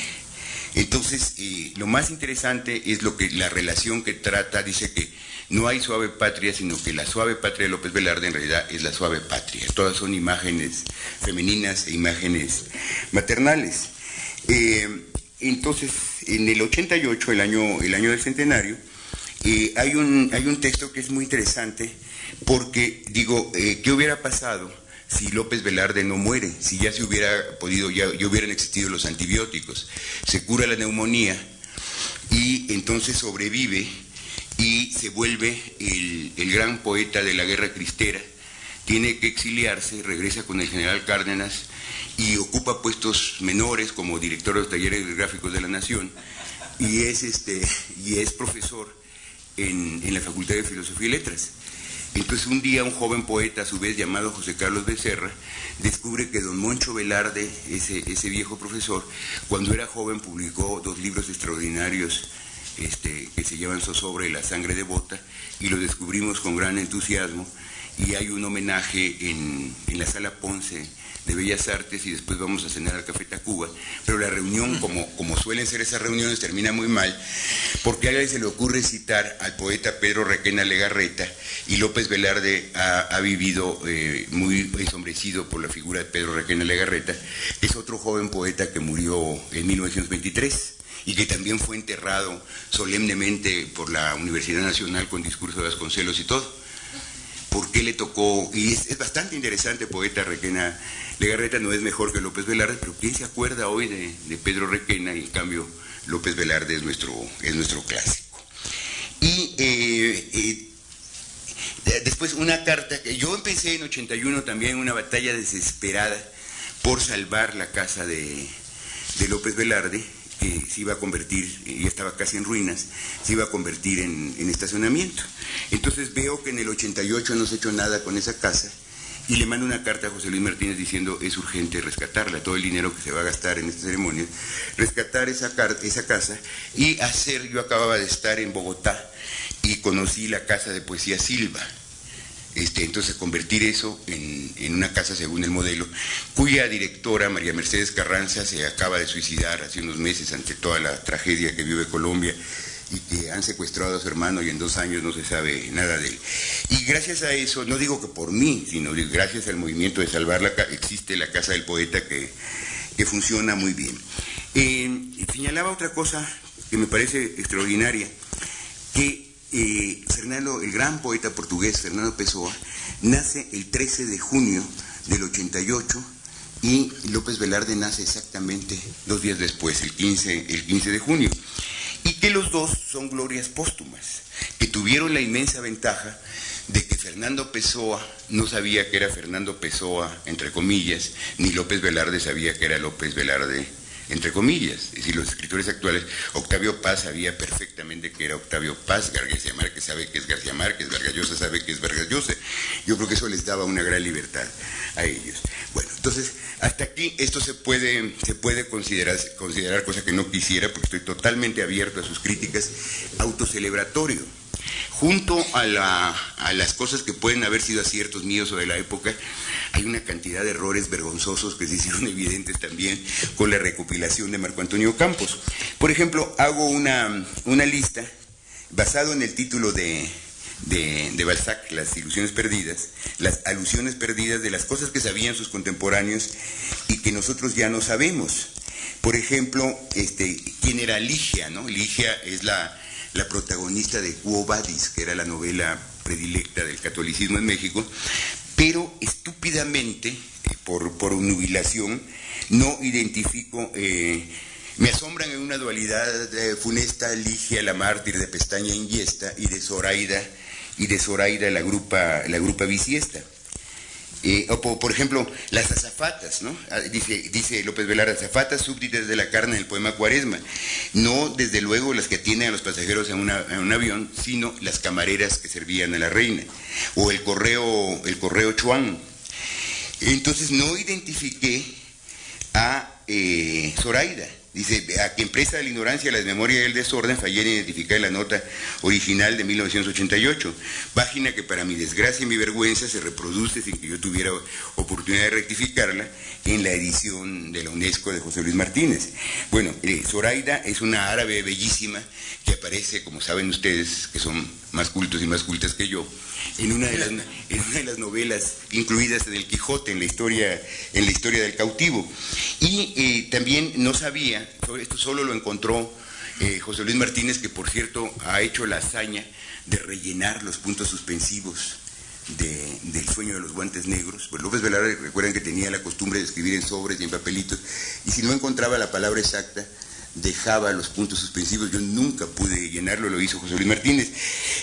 Entonces, eh, lo más interesante es lo que la relación que trata, dice que no hay suave patria, sino que la suave patria de López Velarde en realidad es la suave patria. Todas son imágenes femeninas e imágenes maternales. Eh, entonces, en el 88, el año, el año del centenario, eh, hay, un, hay un texto que es muy interesante porque, digo, eh, ¿qué hubiera pasado si López Velarde no muere? Si ya se hubiera podido, ya, ya hubieran existido los antibióticos. Se cura la neumonía y entonces sobrevive y se vuelve el, el, gran poeta de la guerra cristera. Tiene que exiliarse, regresa con el general Cárdenas y ocupa puestos menores como director de los talleres gráficos de la Nación y es, este, y es profesor en, en la Facultad de Filosofía y Letras. Entonces un día un joven poeta, a su vez llamado José Carlos Becerra, descubre que don Moncho Velarde, ese, ese viejo profesor, cuando era joven publicó dos libros extraordinarios este, que se llaman Zozobra y la sangre devota, y lo descubrimos con gran entusiasmo, y hay un homenaje en, en, la sala Ponce de Bellas Artes y después vamos a cenar al Café Tacuba, pero la reunión, como, como suelen ser esas reuniones, termina muy mal, porque a alguien se le ocurre citar al poeta Pedro Requena Legarreta, y López Velarde ha, ha vivido eh, muy ensombrecido por la figura de Pedro Requena Legarreta, es otro joven poeta que murió en 1923 y que también fue enterrado solemnemente por la Universidad Nacional con discurso de Vasconcelos y todo. ¿Por qué le tocó? Y es, bastante interesante, poeta Requena Legarreta, no es mejor que López Velarde, pero ¿quién se acuerda hoy de, de Pedro Requena? Y en cambio, López Velarde es nuestro, es nuestro clásico. Y eh, eh, después una carta, que yo empecé en 81 también una batalla desesperada por salvar la casa de, de López Velarde, que se iba a convertir, ya estaba casi en ruinas, se iba a convertir en, en, estacionamiento. Entonces veo que en el 88 no se ha hecho nada con esa casa y le mando una carta a José Luis Martínez diciendo es urgente rescatarla, todo el dinero que se va a gastar en esta ceremonia, rescatar esa, esa casa y hacer, yo acababa de estar en Bogotá y conocí la casa de poesía Silva, este, entonces convertir eso en, una casa según el modelo, cuya directora, María Mercedes Carranza, se acaba de suicidar hace unos meses ante toda la tragedia que vive Colombia y que han secuestrado a su hermano y en dos años no se sabe nada de él. Y gracias a eso, no digo que por mí, sino gracias al movimiento de salvarla, existe la Casa del Poeta que, que funciona muy bien. Eh, señalaba otra cosa que me parece extraordinaria, que eh, Fernando, el gran poeta portugués Fernando Pessoa, nace el 13 de junio del 88 y López Velarde nace exactamente dos días después, el 15, el 15 de junio. Y que los dos son glorias póstumas, que tuvieron la inmensa ventaja de que Fernando Pessoa no sabía que era Fernando Pessoa, entre comillas, ni López Velarde sabía que era López Velarde, entre comillas. Es decir, los escritores actuales, Octavio Paz sabía perfectamente que era Octavio Paz, García Márquez sabe que es García Márquez, Vargas Llosa sabe que es Vargas Llosa. Yo creo que eso les daba una gran libertad a ellos. Bueno, entonces, hasta aquí esto se puede, se puede considerar, considerar cosa que no quisiera, porque estoy totalmente abierto a sus críticas, autocelebratorio. Junto a, a las cosas que pueden haber sido aciertos míos o de la época, hay una cantidad de errores vergonzosos que se hicieron evidentes también con la recopilación de Marco Antonio Campos. Por ejemplo, hago una, una lista basado en el título de, de, Balzac, Las ilusiones perdidas, las alusiones perdidas de las cosas que sabían sus contemporáneos y que nosotros ya no sabemos. Por ejemplo, este, ¿quién era Ligia? ¿no? Ligia es la, la protagonista de Quo Vadis, que era la novela predilecta del catolicismo en México, pero estúpidamente, eh, por, por nubilación, no identifico, eh, me asombran en una dualidad eh, funesta Ligia, la mártir de Pestaña Ingiesta, y de Zoraida, y de Zoraida la grupa, la grupa bisiesta. Eh, o por, ejemplo, las azafatas, ¿no? Ah, dice, López Velar, azafatas súbditas de la carne en el poema Cuaresma. No, desde luego, las que atienden a los pasajeros en, un avión, sino las camareras que servían a la reina. O el correo, el correo Chuan. Entonces no identifiqué a eh, Zoraida. Dice, a quien presta de la ignorancia, la desmemoria y el desorden, fallé en identificar la nota original de 1988, página que para mi desgracia y mi vergüenza se reproduce sin que yo tuviera oportunidad de rectificarla en la edición de la UNESCO de José Luis Martínez. Bueno, Zoraida es una árabe bellísima que aparece, como saben ustedes, que son más cultos y más cultas que yo, en una de las, en una de las novelas incluidas en el Quijote, en la historia, en la historia del cautivo. Y eh, también no sabía, esto solo lo encontró eh, José Luis Martínez, que por cierto ha hecho la hazaña de rellenar los puntos suspensivos de, del sueño de los guantes negros. Pues López Velarde, recuerdan que tenía la costumbre de escribir en sobres y en papelitos, y si no encontraba la palabra exacta, dejaba los puntos suspensivos, yo nunca pude llenarlo, lo hizo José Luis Martínez,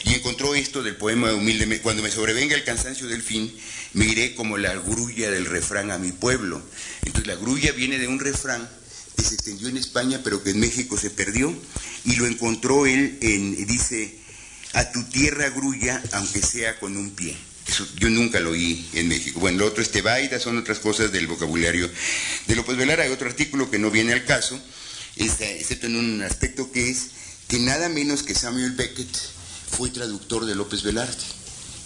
y encontró esto del poema humildemente, cuando me sobrevenga el cansancio del fin, me iré como la grulla del refrán a mi pueblo. Entonces la grulla viene de un refrán que se extendió en España, pero que en México se perdió, y lo encontró él en, dice, a tu tierra grulla, aunque sea con un pie. Eso yo nunca lo oí en México. Bueno, lo otro es tebaida, son otras cosas del vocabulario de López Velar. Hay otro artículo que no viene al caso, excepto en un aspecto que es que nada menos que Samuel Beckett fue traductor de López Velarde.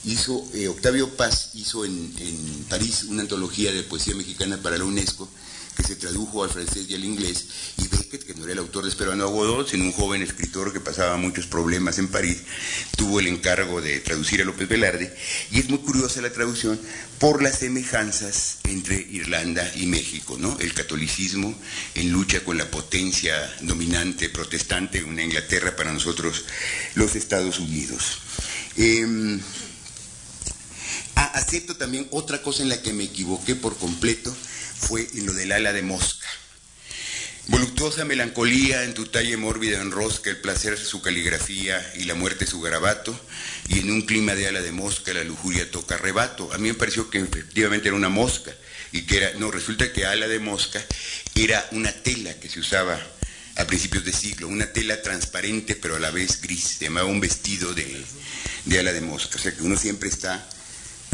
Hizo, eh, Octavio Paz hizo en, en, París una antología de poesía mexicana para la UNESCO que se tradujo al francés y al inglés, y Beckett, que no era el autor de Esperando a Godot, sino un joven escritor que pasaba muchos problemas en París, tuvo el encargo de traducir a López Velarde, y es muy curiosa la traducción por las semejanzas entre Irlanda y México, ¿no? El catolicismo en lucha con la potencia dominante protestante, una Inglaterra para nosotros, los Estados Unidos. Ah, acepto también otra cosa en la que me equivoqué por completo, fue en lo del ala de mosca. Voluptuosa melancolía en tu talle mórbida enrosca el placer su caligrafía y la muerte su garabato, y en un clima de ala de mosca la lujuria toca rebato. A mí me pareció que efectivamente era una mosca, y que era, no, resulta que ala de mosca era una tela que se usaba a principios de siglo, una tela transparente pero a la vez gris, se llamaba un vestido de, de ala de mosca, o sea que uno siempre está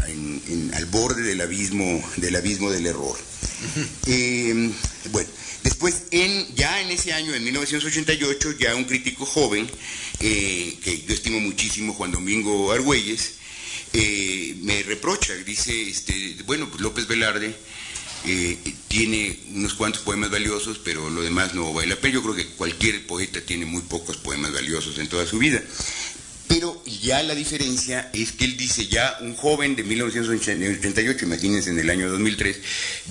en, en, al borde del abismo, del abismo del error. Eh, bueno, después, en, ya en ese año, en 1988, ya un crítico joven, eh, que yo estimo muchísimo, Juan Domingo Argüelles, eh, me reprocha, dice, este, bueno, pues López Velarde tiene unos cuantos poemas valiosos, pero lo demás no vale la pena. Yo creo que cualquier poeta tiene muy pocos poemas valiosos en toda su vida. Pero ya la diferencia es que él dice, ya un joven de 1988, imagínense en el año 2003,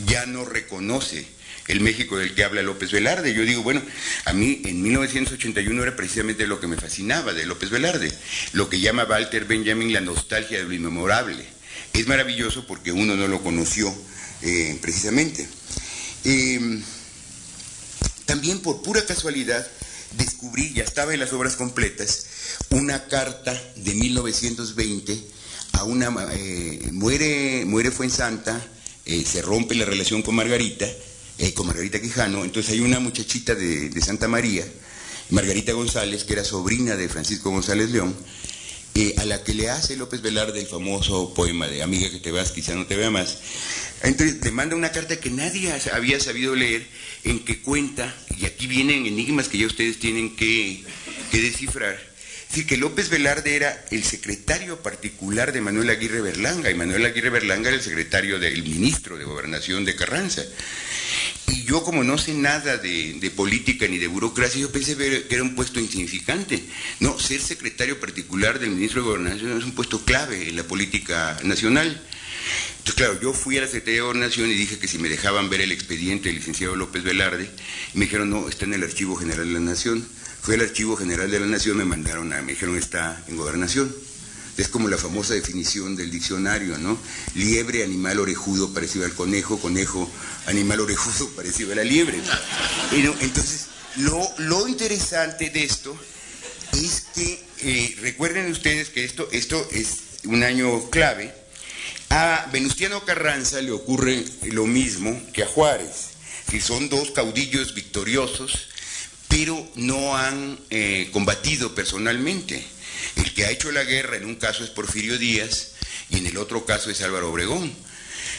ya no reconoce el México del que habla López Velarde. Yo digo, bueno, a mí en 1981 era precisamente lo que me fascinaba de López Velarde, lo que llama Walter Benjamin la nostalgia de lo inmemorable. Es maravilloso porque uno no lo conoció eh, precisamente. Eh, también por pura casualidad descubrí, ya estaba en las obras completas, una carta de 1920 a una... Eh, muere, muere Fuensanta, eh, se rompe la relación con Margarita, eh, con Margarita Quijano, entonces hay una muchachita de, de, Santa María, Margarita González, que era sobrina de Francisco González León, a la que le hace López Velarde el famoso poema de Amiga que te vas, quizá no te vea más. Entonces te manda una carta que nadie había sabido leer, en que cuenta, y aquí vienen enigmas que ya ustedes tienen que, que descifrar, es decir, que López Velarde era el secretario particular de Manuel Aguirre Berlanga, y Manuel Aguirre Berlanga era el secretario del ministro de Gobernación de Carranza. Y yo como no sé nada de, política ni de burocracia, yo pensé que era un puesto insignificante. No, ser secretario particular del ministro de Gobernación es un puesto clave en la política nacional. Entonces, claro, yo fui a la Secretaría de Gobernación y dije que si me dejaban ver el expediente del licenciado López Velarde, me dijeron, no, está en el Archivo General de la Nación. Fui al Archivo General de la Nación, me mandaron a, me dijeron, está en Gobernación. Es como la famosa definición del diccionario, ¿no? Liebre, animal orejudo parecido al conejo, conejo, animal orejudo parecido a la liebre. entonces, lo, interesante de esto es que, eh, recuerden ustedes que esto, esto es un año clave, a Venustiano Carranza le ocurre lo mismo que a Juárez, que son dos caudillos victoriosos, pero no han eh, combatido personalmente. El que ha hecho la guerra en un caso es Porfirio Díaz y en el otro caso es Álvaro Obregón.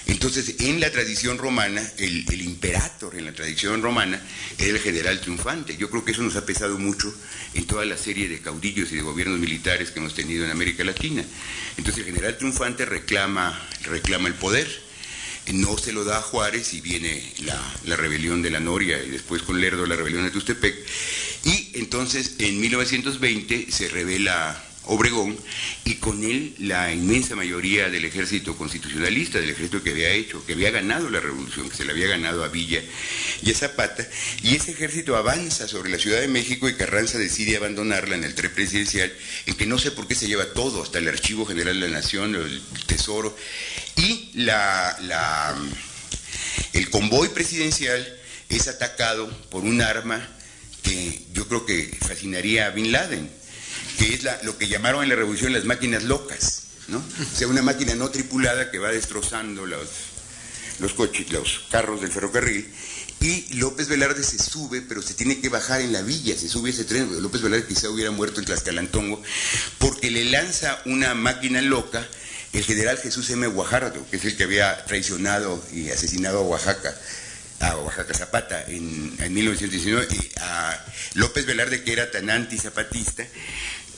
Entonces, en la tradición romana, el, imperator en la tradición romana era el general triunfante. Yo creo que eso nos ha pesado mucho en toda la serie de caudillos y de gobiernos militares que hemos tenido en América Latina. Entonces, el general triunfante reclama, reclama el poder. No se lo da a Juárez y viene la, la rebelión de la Noria y después con Lerdo la rebelión de Tustepec. Y entonces, en 1920 se revela Obregón y con él la inmensa mayoría del ejército constitucionalista, del ejército que había hecho, que había ganado la revolución, que se le había ganado a Villa y a Zapata, y ese ejército avanza sobre la Ciudad de México y Carranza decide abandonarla en el tren presidencial, en que no sé por qué se lleva todo, hasta el Archivo General de la Nación, el Tesoro, y la, el convoy presidencial es atacado por un arma que yo creo que fascinaría a Bin Laden que es lo que llamaron en la revolución las máquinas locas, ¿no? O sea, una máquina no tripulada que va destrozando los, los coches, los carros del ferrocarril, y López Velarde se sube, pero se tiene que bajar en la villa, se sube ese tren, López Velarde quizá hubiera muerto en Tlaxcalantongo, porque le lanza una máquina loca el general Jesús M. Guajardo, que es el que había traicionado y asesinado a Oaxaca, a Oaxaca Zapata en, en 1919, y a López Velarde, que era tan anti-zapatista,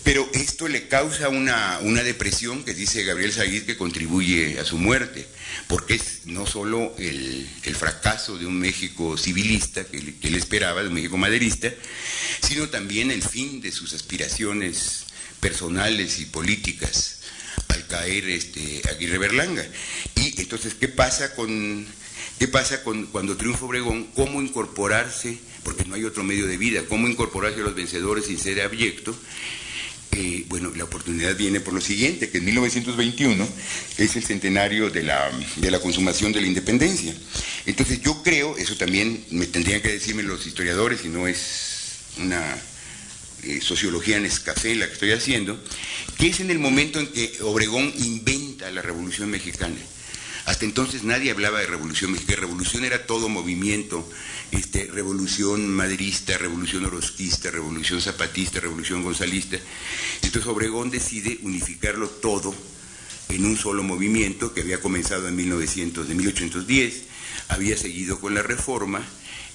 pero esto le causa una, depresión que dice Gabriel Said que contribuye a su muerte, porque es no solo el, fracaso de un México civilista que, él esperaba, de un México maderista, sino también el fin de sus aspiraciones personales y políticas al caer este, Aguirre Berlanga. Y entonces, ¿qué pasa con, qué pasa con cuando triunfa Obregón? ¿Cómo incorporarse? Porque no hay otro medio de vida, ¿cómo incorporarse a los vencedores sin ser abyecto? Eh, bueno, la oportunidad viene por lo siguiente, que en 1921 es el centenario de la, de la consumación de la independencia. Entonces yo creo, eso también me tendrían que decirme los historiadores, y no es una eh, sociología en escafé la que estoy haciendo, que es en el momento en que Obregón inventa la Revolución Mexicana. Hasta entonces nadie hablaba de revolución mexicana, revolución era todo movimiento, este, revolución maderista, revolución orosquista, revolución zapatista, revolución gonzalista. Entonces Obregón decide unificarlo todo en un solo movimiento que había comenzado en 1900, de 1810, había seguido con la reforma,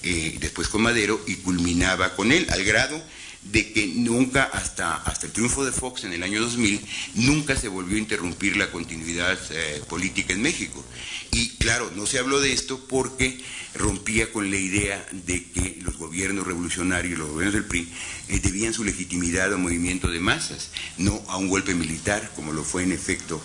eh, después con Madero y culminaba con él, al grado de que nunca, hasta, hasta el triunfo de Fox en el año 2000, nunca se volvió a interrumpir la continuidad eh, política en México. Y claro, no se habló de esto porque rompía con la idea de que los gobiernos revolucionarios, los gobiernos del PRI, eh, debían su legitimidad a un movimiento de masas, no a un golpe militar, como lo fue en efecto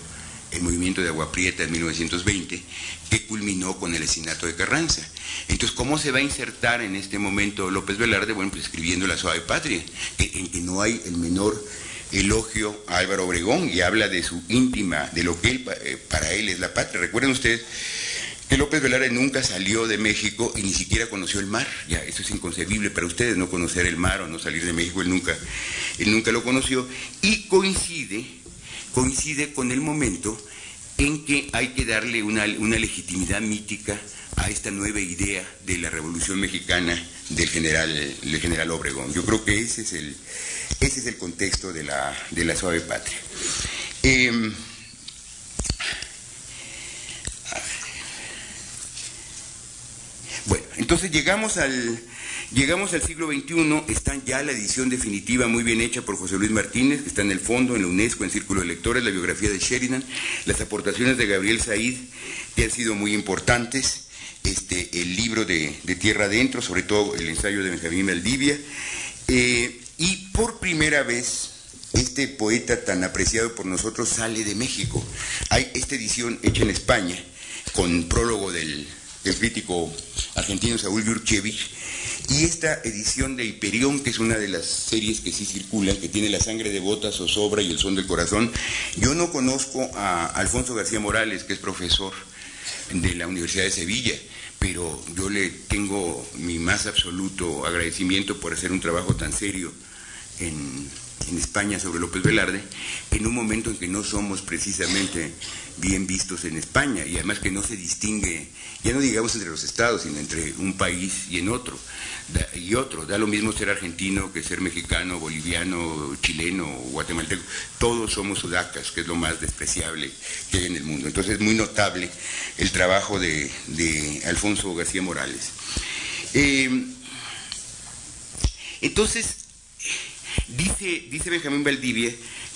el movimiento de Agua Prieta en 1920, que culminó con el asesinato de Carranza. Entonces, ¿cómo se va a insertar en este momento López Velarde? Bueno, pues escribiendo La Suave Patria, en que no hay el menor elogio a Álvaro Obregón y habla de su íntima, de lo que él, eh, para él es la patria. Recuerden ustedes que López Velarde nunca salió de México y ni siquiera conoció el mar. Ya, eso es inconcebible para ustedes, no conocer el mar o no salir de México, él nunca, él nunca lo conoció. Y coincide coincide con el momento en que hay que darle una, legitimidad mítica a esta nueva idea de la Revolución Mexicana del general, Obregón. Yo creo que ese es el, ese es el contexto de la, de la suave patria. Em, bueno, entonces llegamos al, Llegamos al siglo XXI, está ya la edición definitiva muy bien hecha por José Luis Martínez, que está en el fondo, en la UNESCO, en Círculo de Lectores, la biografía de Sheridan, las aportaciones de Gabriel Said, que han sido muy importantes. este, el libro de, Tierra Adentro, sobre todo el ensayo de Benjamín Valdivia, eh, y por primera vez este poeta tan apreciado por nosotros sale de México. Hay esta edición hecha en España, con prólogo del, crítico argentino Saúl Yurchevich, y esta edición de Hiperión, que es una de las series que sí circulan, que tiene La sangre de botas, Zozobra y El son del corazón, yo no conozco a Alfonso García Morales, que es profesor de la Universidad de Sevilla, pero yo le tengo mi más absoluto agradecimiento por hacer un trabajo tan serio en, España sobre López Velarde, en un momento en que no somos precisamente bien vistos en España y además que no se distingue, ya no digamos entre los estados, sino entre un país y en otro y otro. Da lo mismo ser argentino que ser mexicano, boliviano, chileno, guatemalteco. Todos somos sudacas, que es lo más despreciable que hay en el mundo. Entonces es muy notable el trabajo de, Alfonso García Morales. Eh, entonces, dice, dice Benjamín Valdivia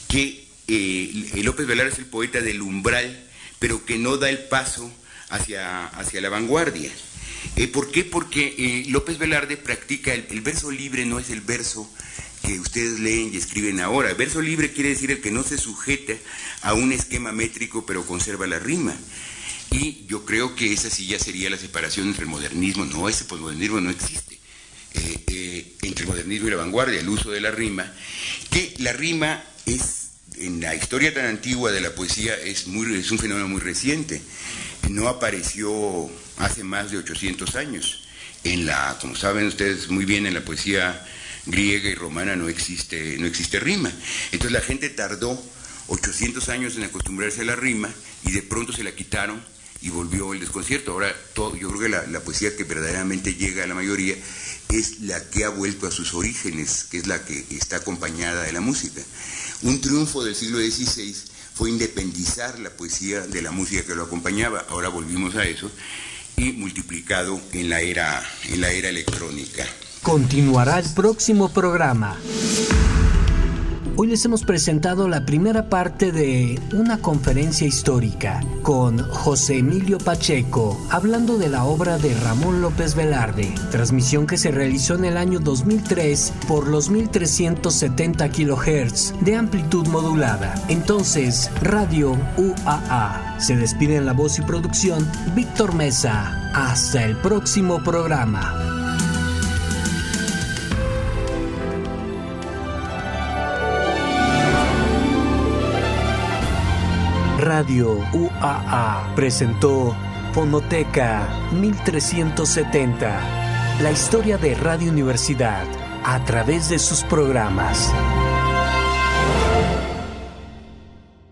que eh, López Velar es el poeta del umbral, pero que no da el paso hacia, hacia la vanguardia. Eh, ¿Por qué? Porque eh, López Velarde practica el, verso libre, no es el verso que ustedes leen y escriben ahora. El verso libre quiere decir el que no se sujeta a un esquema métrico pero conserva la rima. Y yo creo que esa sí ya sería la separación entre el modernismo. No, ese posmodernismo no existe. Eh, entre el modernismo y la vanguardia, el uso de la rima, que la rima es, en la historia tan antigua de la poesía, es, muy, es un fenómeno muy reciente. No apareció hace más de 800 años. En la, como saben ustedes muy bien, en la poesía griega y romana no existe, no existe rima. Entonces la gente tardó 800 años en acostumbrarse a la rima y de pronto se la quitaron y volvió el desconcierto. Ahora yo creo que la, la, poesía que verdaderamente llega a la mayoría es la que ha vuelto a sus orígenes, que es la que está acompañada de la música. Un triunfo del siglo XVI fue independizar la poesía de la música que lo acompañaba. Ahora volvimos a eso y multiplicado en la era, en la era electrónica. Continuará el próximo programa. Hoy les hemos presentado la primera parte de una conferencia histórica con José Emilio Pacheco, hablando de la obra de Ramón López Velarde, transmisión que se realizó en el año 2003 por los 1370 kHz de amplitud modulada. Entonces, Radio UAA. Se despide en la voz y producción Víctor Mesa. Hasta el próximo programa. Radio UAA presentó Fonoteca 1370, la historia de Radio Universidad a través de sus programas.